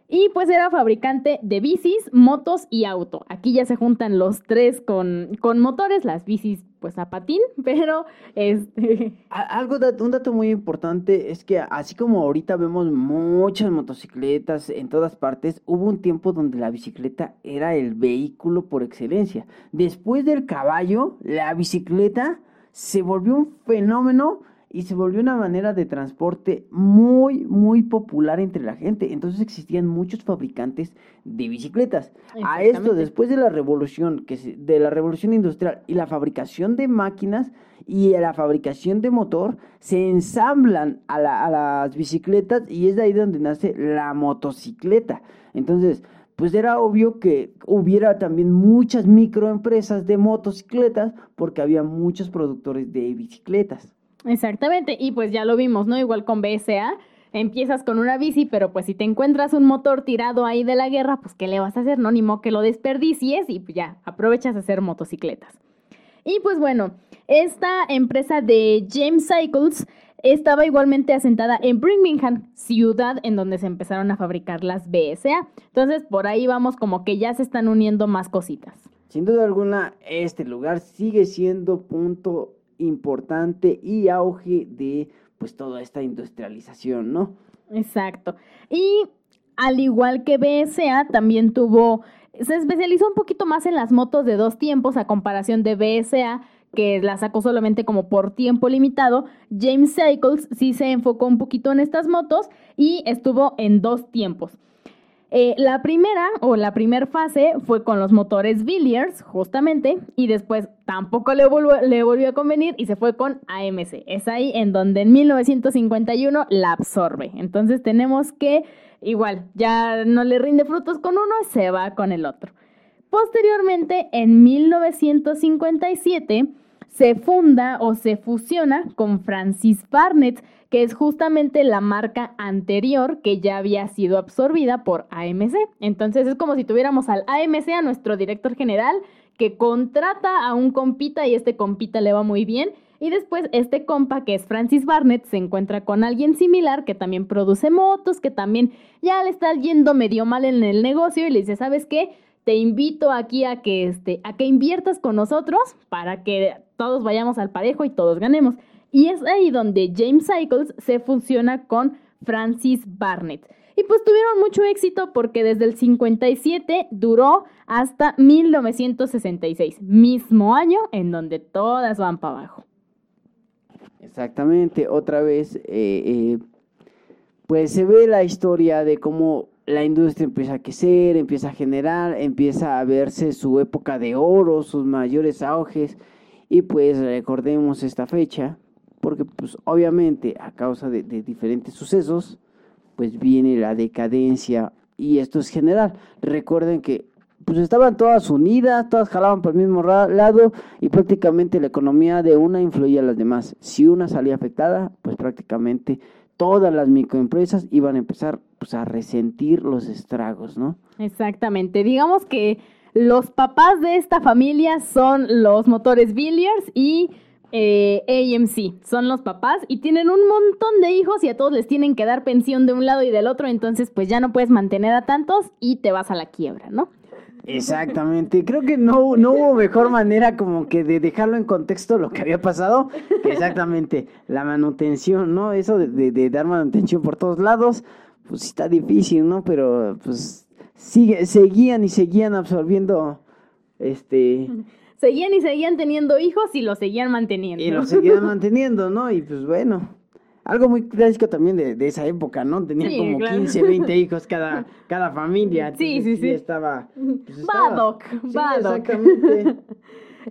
Y pues era fabricante de bicis, motos y auto. Aquí ya se juntan los tres con, con motores, las bicis pues a patín, pero este... Algo, un dato muy importante es que así como ahorita vemos muchas motocicletas en todas partes, hubo un tiempo donde la bicicleta era el vehículo por excelencia. Después del caballo, la bicicleta se volvió un fenómeno y se volvió una manera de transporte muy, muy popular entre la gente. Entonces existían muchos fabricantes de bicicletas. A esto, después de la revolución, que de la revolución industrial y la fabricación de máquinas y la fabricación de motor, se ensamblan a, a las bicicletas y es de ahí donde nace la motocicleta. Entonces, pues era obvio que hubiera también muchas microempresas de motocicletas porque había muchos productores de bicicletas. Exactamente, y pues ya lo vimos, ¿no? Igual con BSA, empiezas con una bici, pero pues si te encuentras un motor tirado ahí de la guerra, pues ¿qué le vas a hacer? No, ni modo que lo desperdicies y pues ya, aprovechas a hacer motocicletas. Y pues bueno, esta empresa de James Cycles estaba igualmente asentada en Birmingham, ciudad en donde se empezaron a fabricar las BSA. Entonces, por ahí vamos como que ya se están uniendo más cositas. Sin duda alguna, este lugar sigue siendo punto importante y auge de pues toda esta industrialización, ¿no? Exacto. Y al igual que BSA, también tuvo, se especializó un poquito más en las motos de dos tiempos a comparación de BSA, que la sacó solamente como por tiempo limitado. James Cycles sí se enfocó un poquito en estas motos y estuvo en dos tiempos. Eh, la primera o la primera fase fue con los motores Villiers, justamente, y después tampoco le, le volvió a convenir y se fue con AMC. Es ahí en donde en 1951 la absorbe. Entonces tenemos que, igual, ya no le rinde frutos con uno, se va con el otro. Posteriormente, en 1957, se funda o se fusiona con Francis Barnett, que es justamente la marca anterior que ya había sido absorbida por AMC. Entonces es como si tuviéramos al AMC, a nuestro director general, que contrata a un compita y este compita le va muy bien. Y después este compa, que es Francis Barnett, se encuentra con alguien similar que también produce motos, que también ya le está yendo medio mal en el negocio y le dice, ¿sabes qué? Te invito aquí a que, este, a que inviertas con nosotros para que todos vayamos al parejo y todos ganemos. Y es ahí donde James Cycles se fusiona con Francis Barnett. Y pues tuvieron mucho éxito porque desde el 57 duró hasta 1966, mismo año en donde todas van para abajo. Exactamente, otra vez, eh, eh, pues se ve la historia de cómo la industria empieza a crecer, empieza a generar, empieza a verse su época de oro, sus mayores auges, y pues recordemos esta fecha, porque pues obviamente a causa de, diferentes sucesos, pues viene la decadencia y esto es general. Recuerden que pues estaban todas unidas, todas jalaban por el mismo lado y prácticamente la economía de una influía a las demás. Si una salía afectada, pues prácticamente todas las microempresas iban a empezar pues, a resentir los estragos, ¿no? Exactamente. Digamos que los papás de esta familia son los motores Villiers y eh, AMC, son los papás y tienen un montón de hijos y a todos les tienen que dar pensión de un lado y del otro, entonces pues ya no puedes mantener a tantos y te vas a la quiebra, ¿no? Exactamente, creo que no, no hubo mejor manera como que de dejarlo en contexto lo que había pasado, exactamente la manutención, ¿no? Eso de, de, dar manutención por todos lados, pues está difícil, ¿no? Pero pues sigue, seguían y seguían absorbiendo este seguían y seguían teniendo hijos y los seguían manteniendo. Y los seguían manteniendo, ¿no? Y pues bueno, algo muy clásico también de, esa época, ¿no? Tenían como 15, 20 hijos cada, cada familia. Sí, sí, sí. Estaba... Pues Badoc, Exactamente.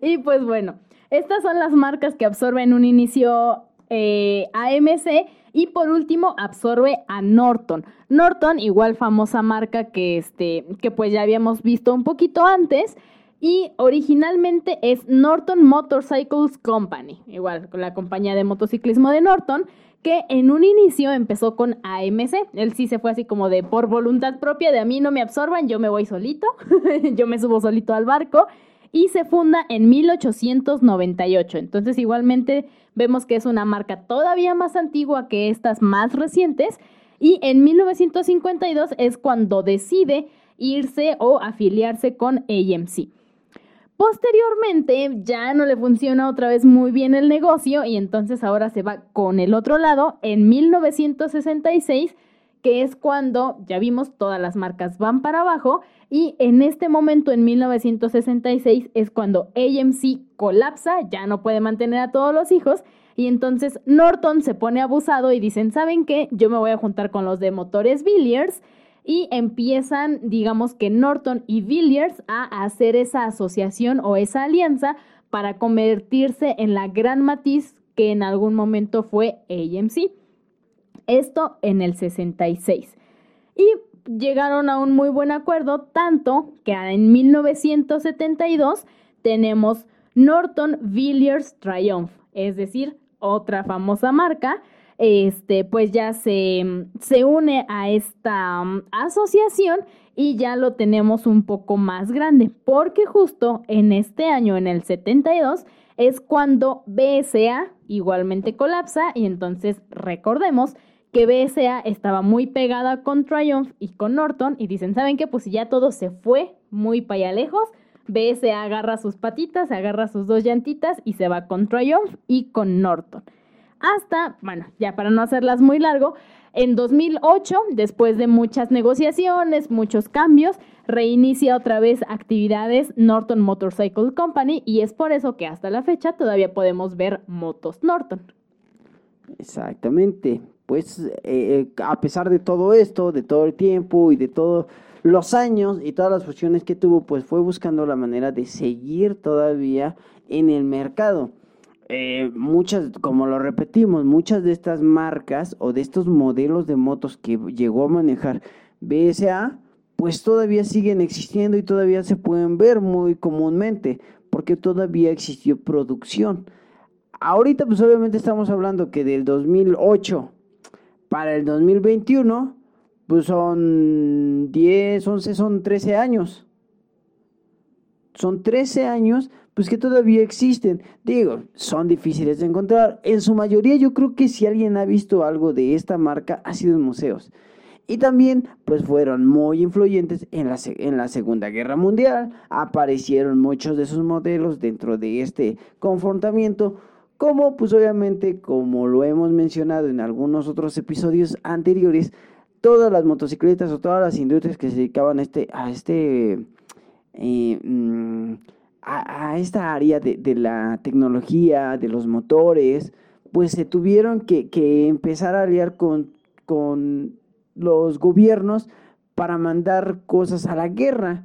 y pues bueno, estas son las marcas que absorben un inicio eh, AMC y por último absorbe a Norton. Norton, igual famosa marca que, este, que pues ya habíamos visto un poquito antes. Y originalmente es Norton Motorcycles Company, igual con la compañía de motociclismo de Norton, que en un inicio empezó con AMC. Él sí se fue así como de por voluntad propia, de a mí no me absorban, yo me voy solito, yo me subo solito al barco. Y se funda en 1898. Entonces igualmente vemos que es una marca todavía más antigua que estas más recientes. Y en 1952 es cuando decide irse o afiliarse con AMC. Posteriormente ya no le funciona otra vez muy bien el negocio y entonces ahora se va con el otro lado en 1966, que es cuando ya vimos todas las marcas van para abajo y en este momento en 1966 es cuando AMC colapsa, ya no puede mantener a todos los hijos y entonces Norton se pone abusado y dicen, ¿saben qué? Yo me voy a juntar con los de motores Villiers y empiezan, digamos que Norton y Villiers a hacer esa asociación o esa alianza para convertirse en la gran matiz que en algún momento fue AMC. Esto en el 66. Y llegaron a un muy buen acuerdo, tanto que en 1972 tenemos Norton Villiers Triumph, es decir, otra famosa marca este, pues ya se, se une a esta um, asociación y ya lo tenemos un poco más grande, porque justo en este año, en el 72, es cuando BSA igualmente colapsa y entonces recordemos que BSA estaba muy pegada con Triumph y con Norton y dicen, ¿saben qué? Pues ya todo se fue muy para lejos, BSA agarra sus patitas, agarra sus dos llantitas y se va con Triumph y con Norton hasta, bueno, ya para no hacerlas muy largo, en 2008, después de muchas negociaciones, muchos cambios, reinicia otra vez actividades Norton Motorcycle Company y es por eso que hasta la fecha todavía podemos ver motos Norton. Exactamente. Pues eh, eh, a pesar de todo esto, de todo el tiempo y de todos los años y todas las funciones que tuvo, pues fue buscando la manera de seguir todavía en el mercado. Eh, muchas, como lo repetimos, muchas de estas marcas o de estos modelos de motos que llegó a manejar BSA, pues todavía siguen existiendo y todavía se pueden ver muy comúnmente, porque todavía existió producción. Ahorita pues obviamente estamos hablando que del 2008 para el 2021, pues son 10, 11, son 13 años. Son 13 años pues que todavía existen. Digo, son difíciles de encontrar. En su mayoría yo creo que si alguien ha visto algo de esta marca ha sido en museos. Y también pues fueron muy influyentes en la, en la Segunda Guerra Mundial. Aparecieron muchos de sus modelos dentro de este confrontamiento. Como pues obviamente como lo hemos mencionado en algunos otros episodios anteriores, todas las motocicletas o todas las industrias que se dedicaban a este, a este eh, mm, a, esta área de, la tecnología, de los motores, pues se tuvieron que, empezar a aliar con, con, los gobiernos para mandar cosas a la guerra.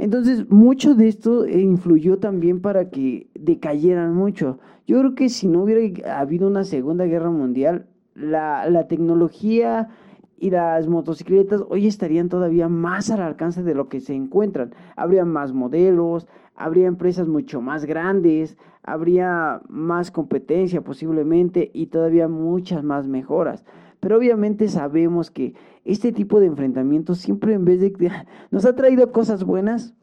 Entonces, mucho de esto influyó también para que decayeran mucho. Yo creo que si no hubiera habido una Segunda Guerra Mundial, la, la tecnología y las motocicletas hoy estarían todavía más al alcance de lo que se encuentran. Habría más modelos, habría empresas mucho más grandes, habría más competencia posiblemente y todavía muchas más mejoras. Pero obviamente sabemos que este tipo de enfrentamientos siempre en vez de nos ha traído cosas buenas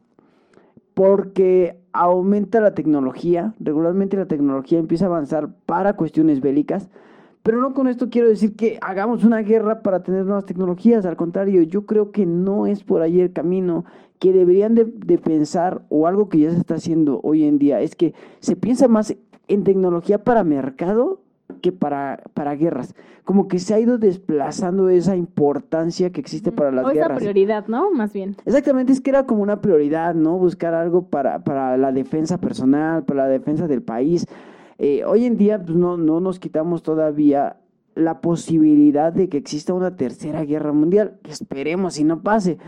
porque aumenta la tecnología, regularmente la tecnología empieza a avanzar para cuestiones bélicas, pero no con esto quiero decir que hagamos una guerra para tener nuevas tecnologías, al contrario, yo creo que no es por ahí el camino que deberían de, pensar, o algo que ya se está haciendo hoy en día, es que se piensa más en tecnología para mercado que para, para guerras. Como que se ha ido desplazando esa importancia que existe para las o esa guerras. prioridad, ¿no? Más bien. Exactamente, es que era como una prioridad, ¿no? Buscar algo para, para la defensa personal, para la defensa del país. Eh, hoy en día pues, no, no nos quitamos todavía la posibilidad de que exista una tercera guerra mundial, esperemos y no pase.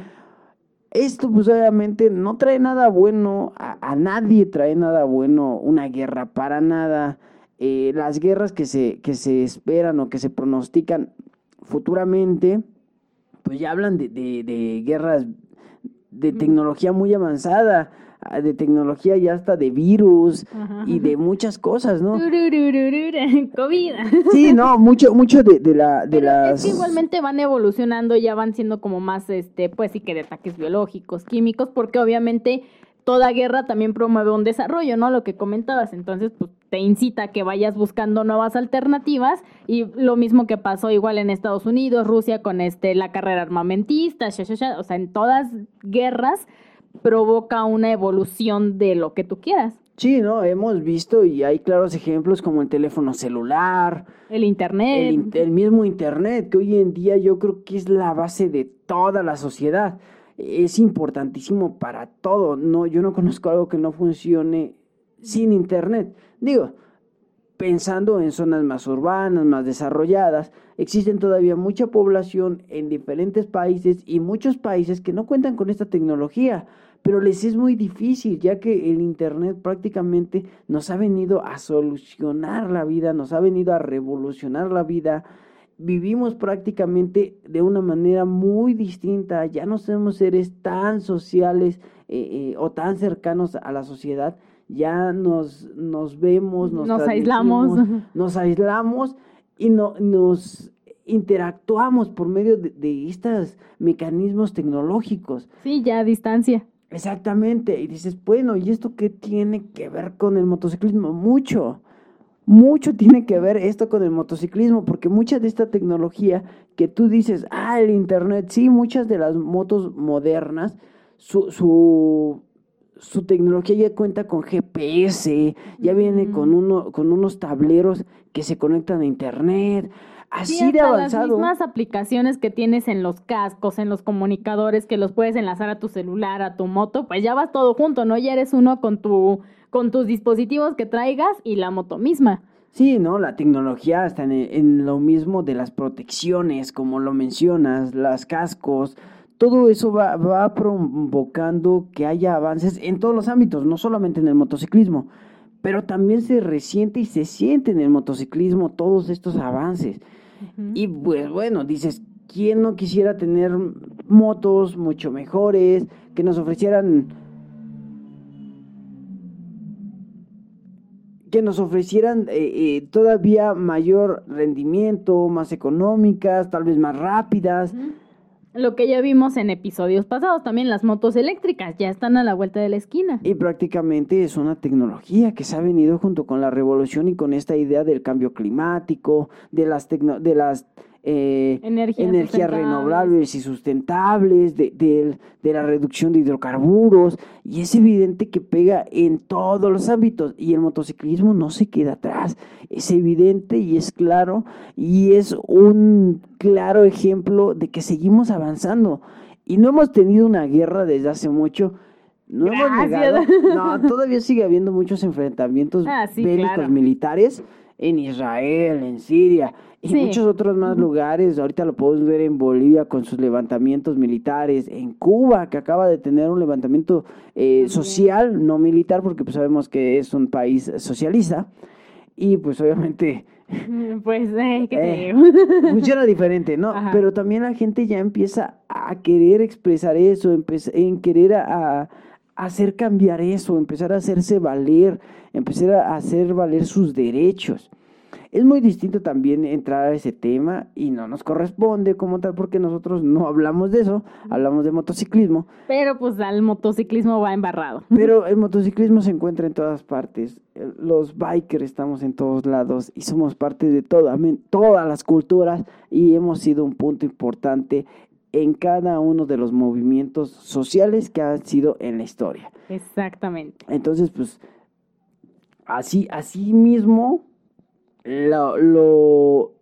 Esto pues obviamente no trae nada bueno, a, a nadie trae nada bueno una guerra, para nada. Eh, las guerras que se, que se esperan o que se pronostican futuramente, pues ya hablan de, de, de guerras de tecnología muy avanzada, ah, de tecnología ya hasta de virus Ajá. y de muchas cosas, ¿no? COVID. Sí, no, mucho, mucho de, de la, de Pero las... es que igualmente van evolucionando, ya van siendo como más, este, pues sí que de ataques biológicos, químicos, porque obviamente toda guerra también promueve un desarrollo, ¿no? Lo que comentabas, entonces pues te incita a que vayas buscando nuevas alternativas y lo mismo que pasó igual en Estados Unidos, Rusia con este la carrera armamentista, sha, sha, sha, o sea, en todas guerras provoca una evolución de lo que tú quieras. Sí, no, hemos visto y hay claros ejemplos como el teléfono celular, El internet. el, in- el mismo internet, que hoy en día yo creo que es la base de toda la sociedad. Es importantísimo para todo. No, yo no conozco algo que no funcione sin internet. Digo, pensando en zonas más urbanas, más desarrolladas, existen todavía mucha población en diferentes países y muchos países que no cuentan con esta tecnología, pero les es muy difícil, ya que el Internet prácticamente nos ha venido a solucionar la vida, nos ha venido a revolucionar la vida. Vivimos prácticamente de una manera muy distinta, ya no somos seres tan sociales eh, eh, o tan cercanos a la sociedad, ya nos, nos vemos, nos, Nos aislamos. nos aislamos y no, nos interactuamos por medio de, de estos mecanismos tecnológicos. Sí, ya a distancia. Exactamente, y dices, bueno, ¿y esto qué tiene que ver con el motociclismo? Mucho, mucho tiene que ver esto con el motociclismo, porque mucha de esta tecnología que tú dices, ah, el Internet, sí, muchas de las motos modernas, su, su, su tecnología ya cuenta con GPS, ya viene con, uno, con unos tableros que se conectan a Internet, así Sí, de avanzado. Las mismas aplicaciones que tienes en los cascos, en los comunicadores, que los puedes enlazar a tu celular, a tu moto, pues ya vas todo junto, ¿no? Ya eres uno con tu, con tus dispositivos que traigas y la moto misma. Sí, ¿no? La tecnología está en, en lo mismo de las protecciones, como lo mencionas, las cascos, todo eso va, va provocando que haya avances en todos los ámbitos, no solamente en el motociclismo, pero también se resiente y se siente en el motociclismo todos estos avances. Y pues bueno, dices, ¿quién no quisiera tener motos mucho mejores, que nos ofrecieran que nos ofrecieran eh, eh, todavía mayor rendimiento, más económicas, tal vez más rápidas. Lo que ya vimos en episodios pasados, también las motos eléctricas ya están a la vuelta de la esquina. Y prácticamente es una tecnología que se ha venido junto con la revolución y con esta idea del cambio climático, de las, de las eh, Energías sustentables. renovables y sustentables, de, de- de la reducción de hidrocarburos. Y es evidente que pega en todos los ámbitos y el motociclismo no se queda atrás. Es evidente y es claro y es un claro ejemplo de que seguimos avanzando. Y no hemos tenido una guerra desde hace mucho. No hemos negado. No, todavía sigue habiendo muchos enfrentamientos Ah, sí, bélicos claro. militares en Israel, en Siria y Sí. muchos otros más lugares. Ahorita lo podemos ver en Bolivia con sus levantamientos militares, en Cuba que acaba de tener un levantamiento eh, social, no militar, porque pues sabemos que es un país socialista y pues obviamente Pues, eh, ¿qué te Eh, digo? funciona diferente, ¿no? Ajá. Pero también la gente ya empieza a querer expresar eso, en querer a, a hacer cambiar eso, empezar a hacerse valer, empezar a hacer valer sus derechos. Es muy distinto también entrar a ese tema y no nos corresponde como tal porque nosotros no hablamos de eso, hablamos de motociclismo, Pero pues al motociclismo va embarrado. pero el motociclismo se encuentra en todas partes. El- Los bikers estamos en todos lados y somos parte de toda, todas las culturas y hemos sido un punto importante en cada uno de los movimientos sociales que han sido en la historia. Exactamente. Entonces, pues, así, así mismo, lo,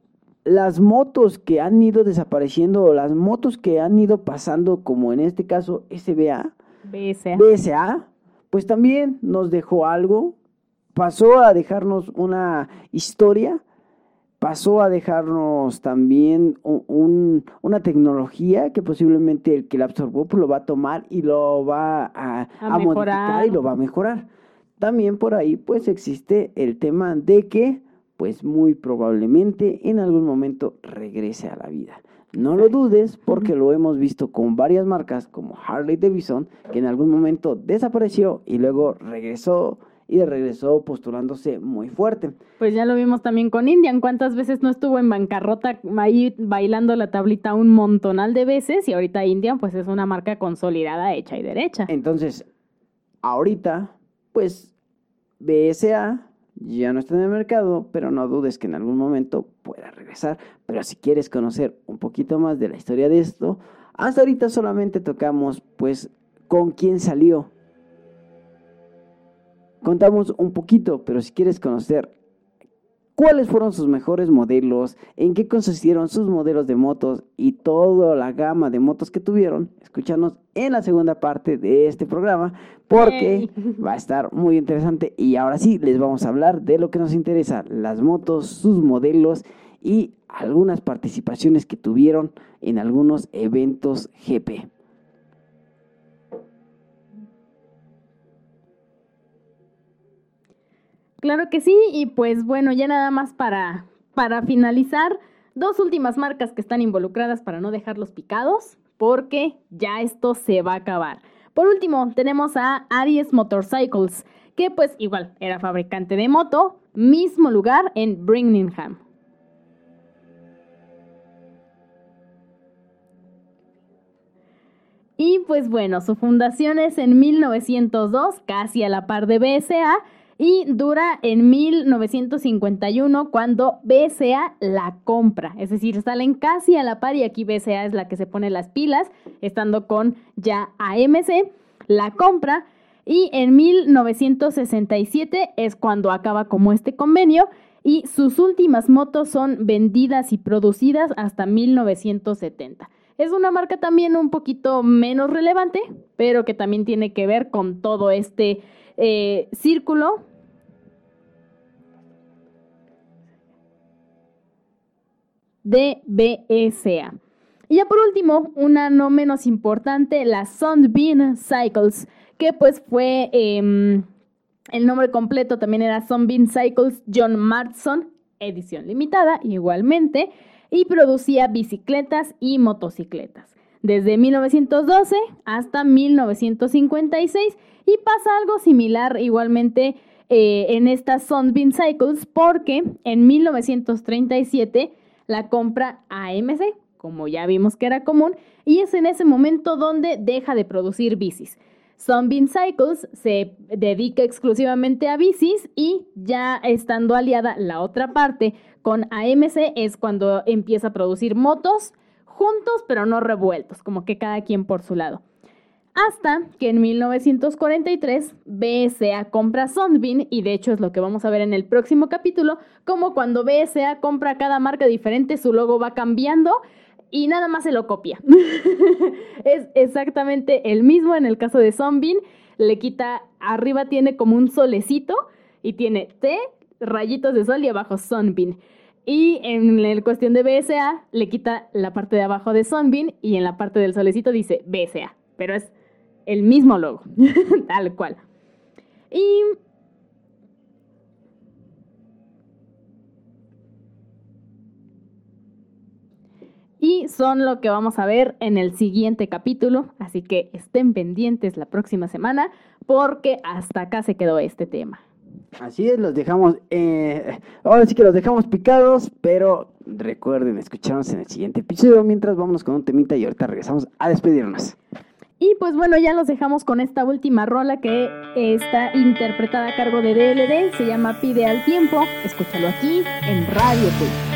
las motos que han ido desapareciendo o las motos que han ido pasando, como en este caso SBA, BSA. BSA, pues también nos dejó algo, pasó a dejarnos una historia, pasó a dejarnos también una tecnología que posiblemente el que la absorbió pues lo va a tomar y lo va a, modificar y lo va a mejorar. También por ahí pues existe el tema de que pues muy probablemente en algún momento regrese a la vida. No lo dudes porque lo hemos visto con varias marcas como Harley Davidson que en algún momento desapareció y luego regresó y regresó postulándose muy fuerte. Pues ya lo vimos también con Indian, cuántas veces no estuvo en bancarrota ahí bailando la tablita un montonal de veces y ahorita Indian pues es una marca consolidada hecha y derecha. Entonces, ahorita pues BSA ya no está en el mercado, pero no dudes que en algún momento pueda regresar. Pero si quieres conocer un poquito más de la historia de esto, hasta ahorita solamente tocamos pues con quién salió contamos un poquito, pero si quieres conocer cuáles fueron sus mejores modelos, en qué consistieron sus modelos de motos y toda la gama de motos que tuvieron, escúchanos en la segunda parte de este programa porque va a estar muy interesante y ahora sí les vamos a hablar de lo que nos interesa, las motos, sus modelos y algunas participaciones que tuvieron en algunos eventos GP. Claro que sí, y pues bueno, ya nada más para, para finalizar, dos últimas marcas que están involucradas para no dejarlos picados, porque ya esto se va a acabar. Por último, tenemos a Aries Motorcycles, que pues igual era fabricante de moto, mismo lugar en Birmingham. Y pues bueno, su fundación es en 1902, casi a la par de BSA, y dura en 1951 cuando BCA la compra. Es decir, salen casi a la par y aquí BCA es la que se pone las pilas, estando con ya AMC, la compra. Y en 1967 es cuando acaba como este convenio y sus últimas motos son vendidas y producidas hasta 1970. Es una marca también un poquito menos relevante, pero que también tiene que ver con todo este eh, círculo de BSA. Y ya por último, una no menos importante, la Sunbeam Cycles, que pues fue em, el nombre completo también era Sunbeam Cycles John Martson, edición limitada igualmente, y producía bicicletas y motocicletas. Desde 1912 hasta 1956 y pasa algo similar igualmente eh, en estas Sunbeam Cycles porque en 1937 la compra AMC, como ya vimos que era común, y es en ese momento donde deja de producir bicis. Sunbeam Cycles se dedica exclusivamente a bicis y ya estando aliada la otra parte con AMC es cuando empieza a producir motos juntos pero no revueltos, como que cada quien por su lado hasta que en 1943 BSA compra Sunbeam y de hecho es lo que vamos a ver en el próximo capítulo, como cuando BSA compra cada marca diferente, su logo va cambiando y nada más se lo copia. es exactamente el mismo en el caso de Sunbeam, le quita, arriba tiene como un solecito y tiene T, rayitos de sol y abajo Sunbeam. Y en la cuestión de BSA, le quita la parte de abajo de Sunbeam y en la parte del solecito dice BSA. Pero es el mismo logo, tal cual. Y son lo que vamos a ver en el siguiente capítulo, así que estén pendientes la próxima semana porque hasta acá se quedó este tema. Así es, los dejamos, eh, ahora sí que los dejamos picados, pero recuerden escucharnos en el siguiente episodio mientras vamos con un temita y ahorita regresamos a despedirnos. Y pues bueno, ya los dejamos con esta última rola que está interpretada a cargo de DLD, se llama Pide al Tiempo. Escúchalo aquí en Radio Pulse.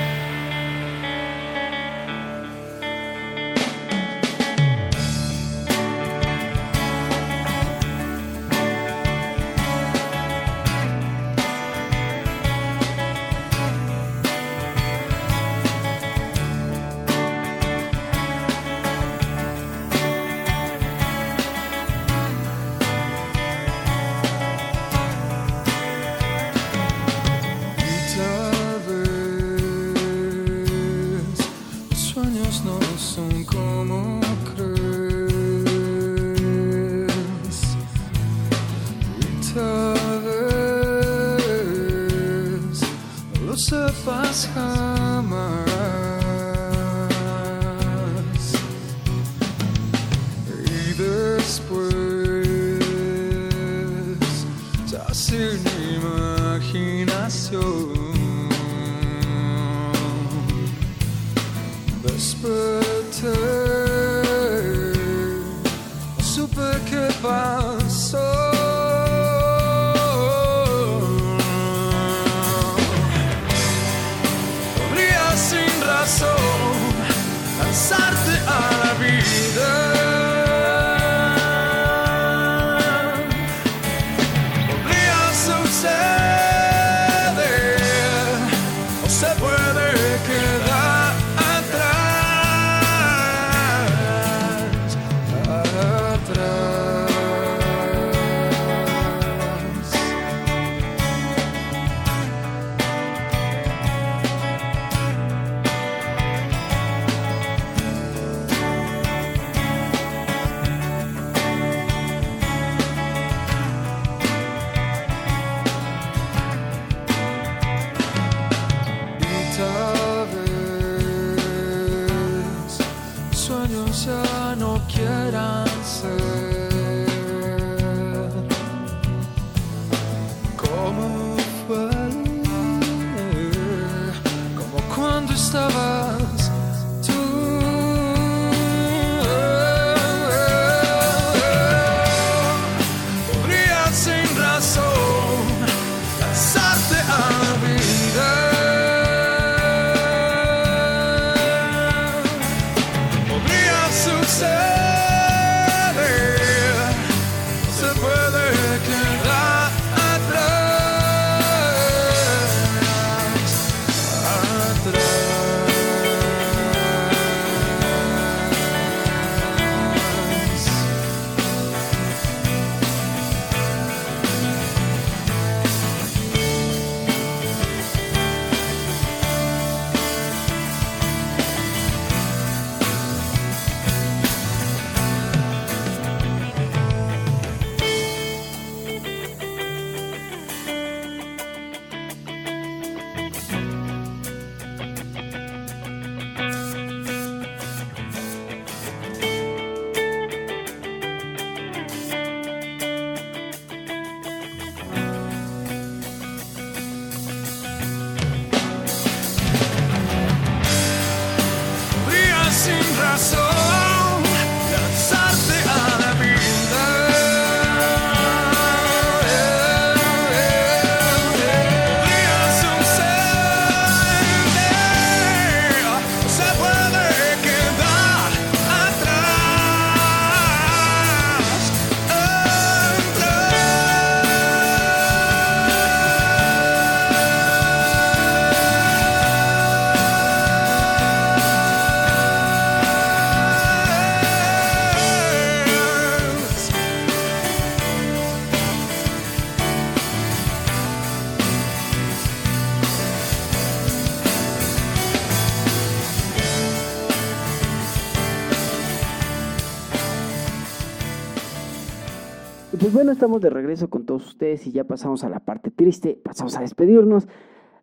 Pues bueno, estamos de regreso con todos ustedes y ya pasamos a la parte triste, pasamos a despedirnos.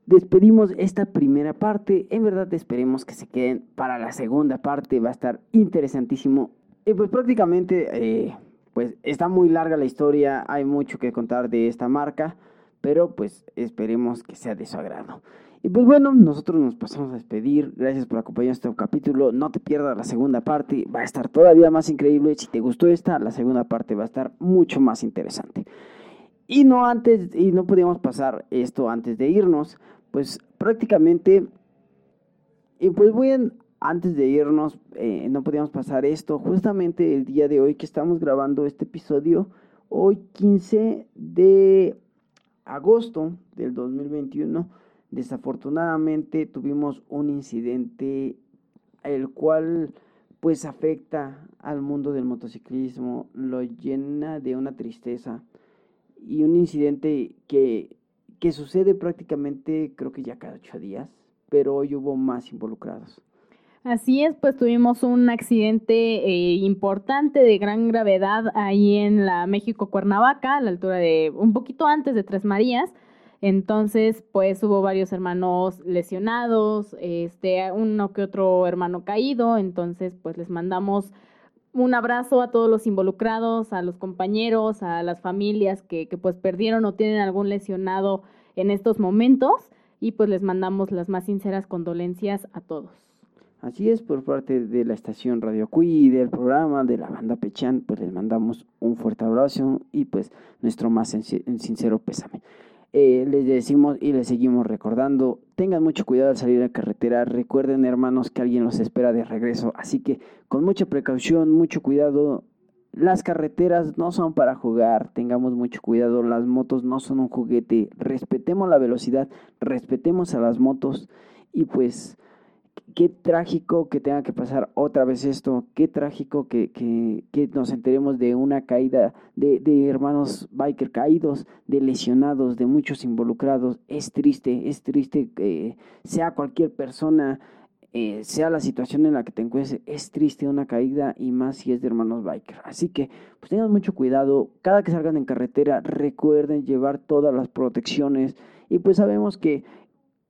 Despedimos esta primera parte, en verdad esperemos que se queden para la segunda parte, va a estar interesantísimo. Y pues prácticamente, eh, pues está muy larga la historia, hay mucho que contar de esta marca, pero pues esperemos que sea de su agrado. Y pues bueno, nosotros nos pasamos a despedir. Gracias por acompañarnos este capítulo. No te pierdas la segunda parte. Va a estar todavía más increíble. Si te gustó esta, la segunda parte va a estar mucho más interesante. Y no antes, y no podíamos pasar esto antes de irnos. Pues prácticamente, y pues bien, antes de irnos, eh, no podíamos pasar esto. Justamente el día de hoy que estamos grabando este episodio, hoy 15 de agosto del 2021, desafortunadamente tuvimos un incidente el cual pues afecta al mundo del motociclismo, lo llena de una tristeza y un incidente que, que sucede prácticamente creo que ya cada ocho días, pero hoy hubo más involucrados. Así es, pues tuvimos un accidente eh, importante de gran gravedad ahí en la México Cuernavaca, a la altura de un poquito antes de Tres Marías. Entonces, pues hubo varios hermanos lesionados, este, uno que otro hermano caído, entonces pues les mandamos un abrazo a todos los involucrados, a los compañeros, a las familias que, que pues perdieron o tienen algún lesionado en estos momentos y pues les mandamos las más sinceras condolencias a todos. Así es, por parte de la estación Radio Cui, del programa, de la banda Pechan, pues les mandamos un fuerte abrazo y pues nuestro más sincero pésame. Eh, les decimos y les seguimos recordando, tengan mucho cuidado al salir a carretera, recuerden hermanos que alguien los espera de regreso, así que con mucha precaución, mucho cuidado, las carreteras no son para jugar, tengamos mucho cuidado, las motos no son un juguete, respetemos la velocidad, respetemos a las motos. Y pues qué trágico que tenga que pasar otra vez esto, qué trágico que, que- que nos enteremos de una caída de, de hermanos biker caídos, de lesionados, de muchos involucrados. Es triste, es triste que sea cualquier persona, eh, sea la situación en la que te encuentres, es triste una caída y más si es de hermanos biker. Así que pues tengan mucho cuidado, cada que salgan en carretera recuerden llevar todas las protecciones y pues sabemos que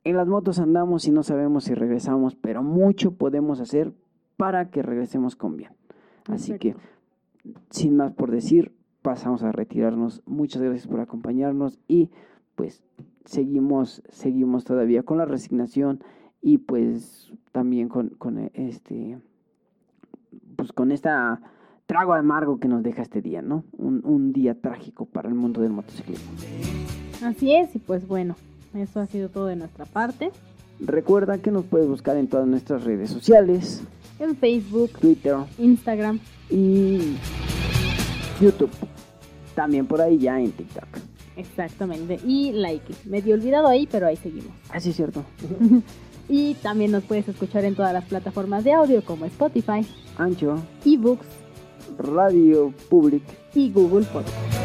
en las motos andamos y no sabemos si regresamos, pero mucho podemos hacer para que regresemos con bien. Así que, sin más por decir, pasamos a retirarnos. Muchas gracias por acompañarnos y pues seguimos, seguimos todavía con la resignación y pues también con, con este, pues con esta trago amargo que nos deja este día, ¿no? Un, un día trágico para el mundo del motociclismo. Así es, y pues bueno, eso ha sido todo de nuestra parte. Recuerda que nos puedes buscar en todas nuestras redes sociales, En Facebook, Twitter Instagram, y YouTube. También por ahí ya en TikTok. exactamente. Y like, medio olvidado ahí, pero ahí seguimos. Así es cierto. Y también nos puedes escuchar en todas las plataformas de audio como Spotify, Ancho, eBooks Radio Public. y Google Podcast.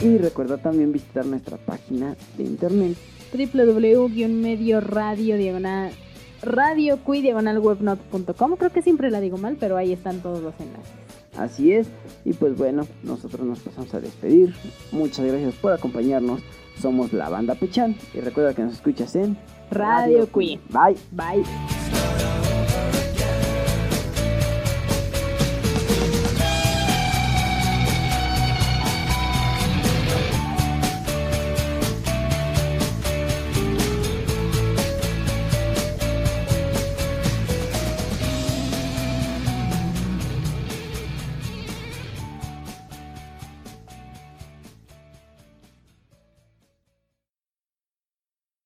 Y recuerda también visitar nuestra página de internet. www-medio radio diagonal radio diagonal webnot.com creo que siempre la digo mal pero ahí están todos los enlaces Así es. Y pues bueno, nosotros nos pasamos a despedir. Muchas gracias por acompañarnos. Somos la banda Pechan. Y recuerda que nos escuchas en Radio Cui. Bye. bye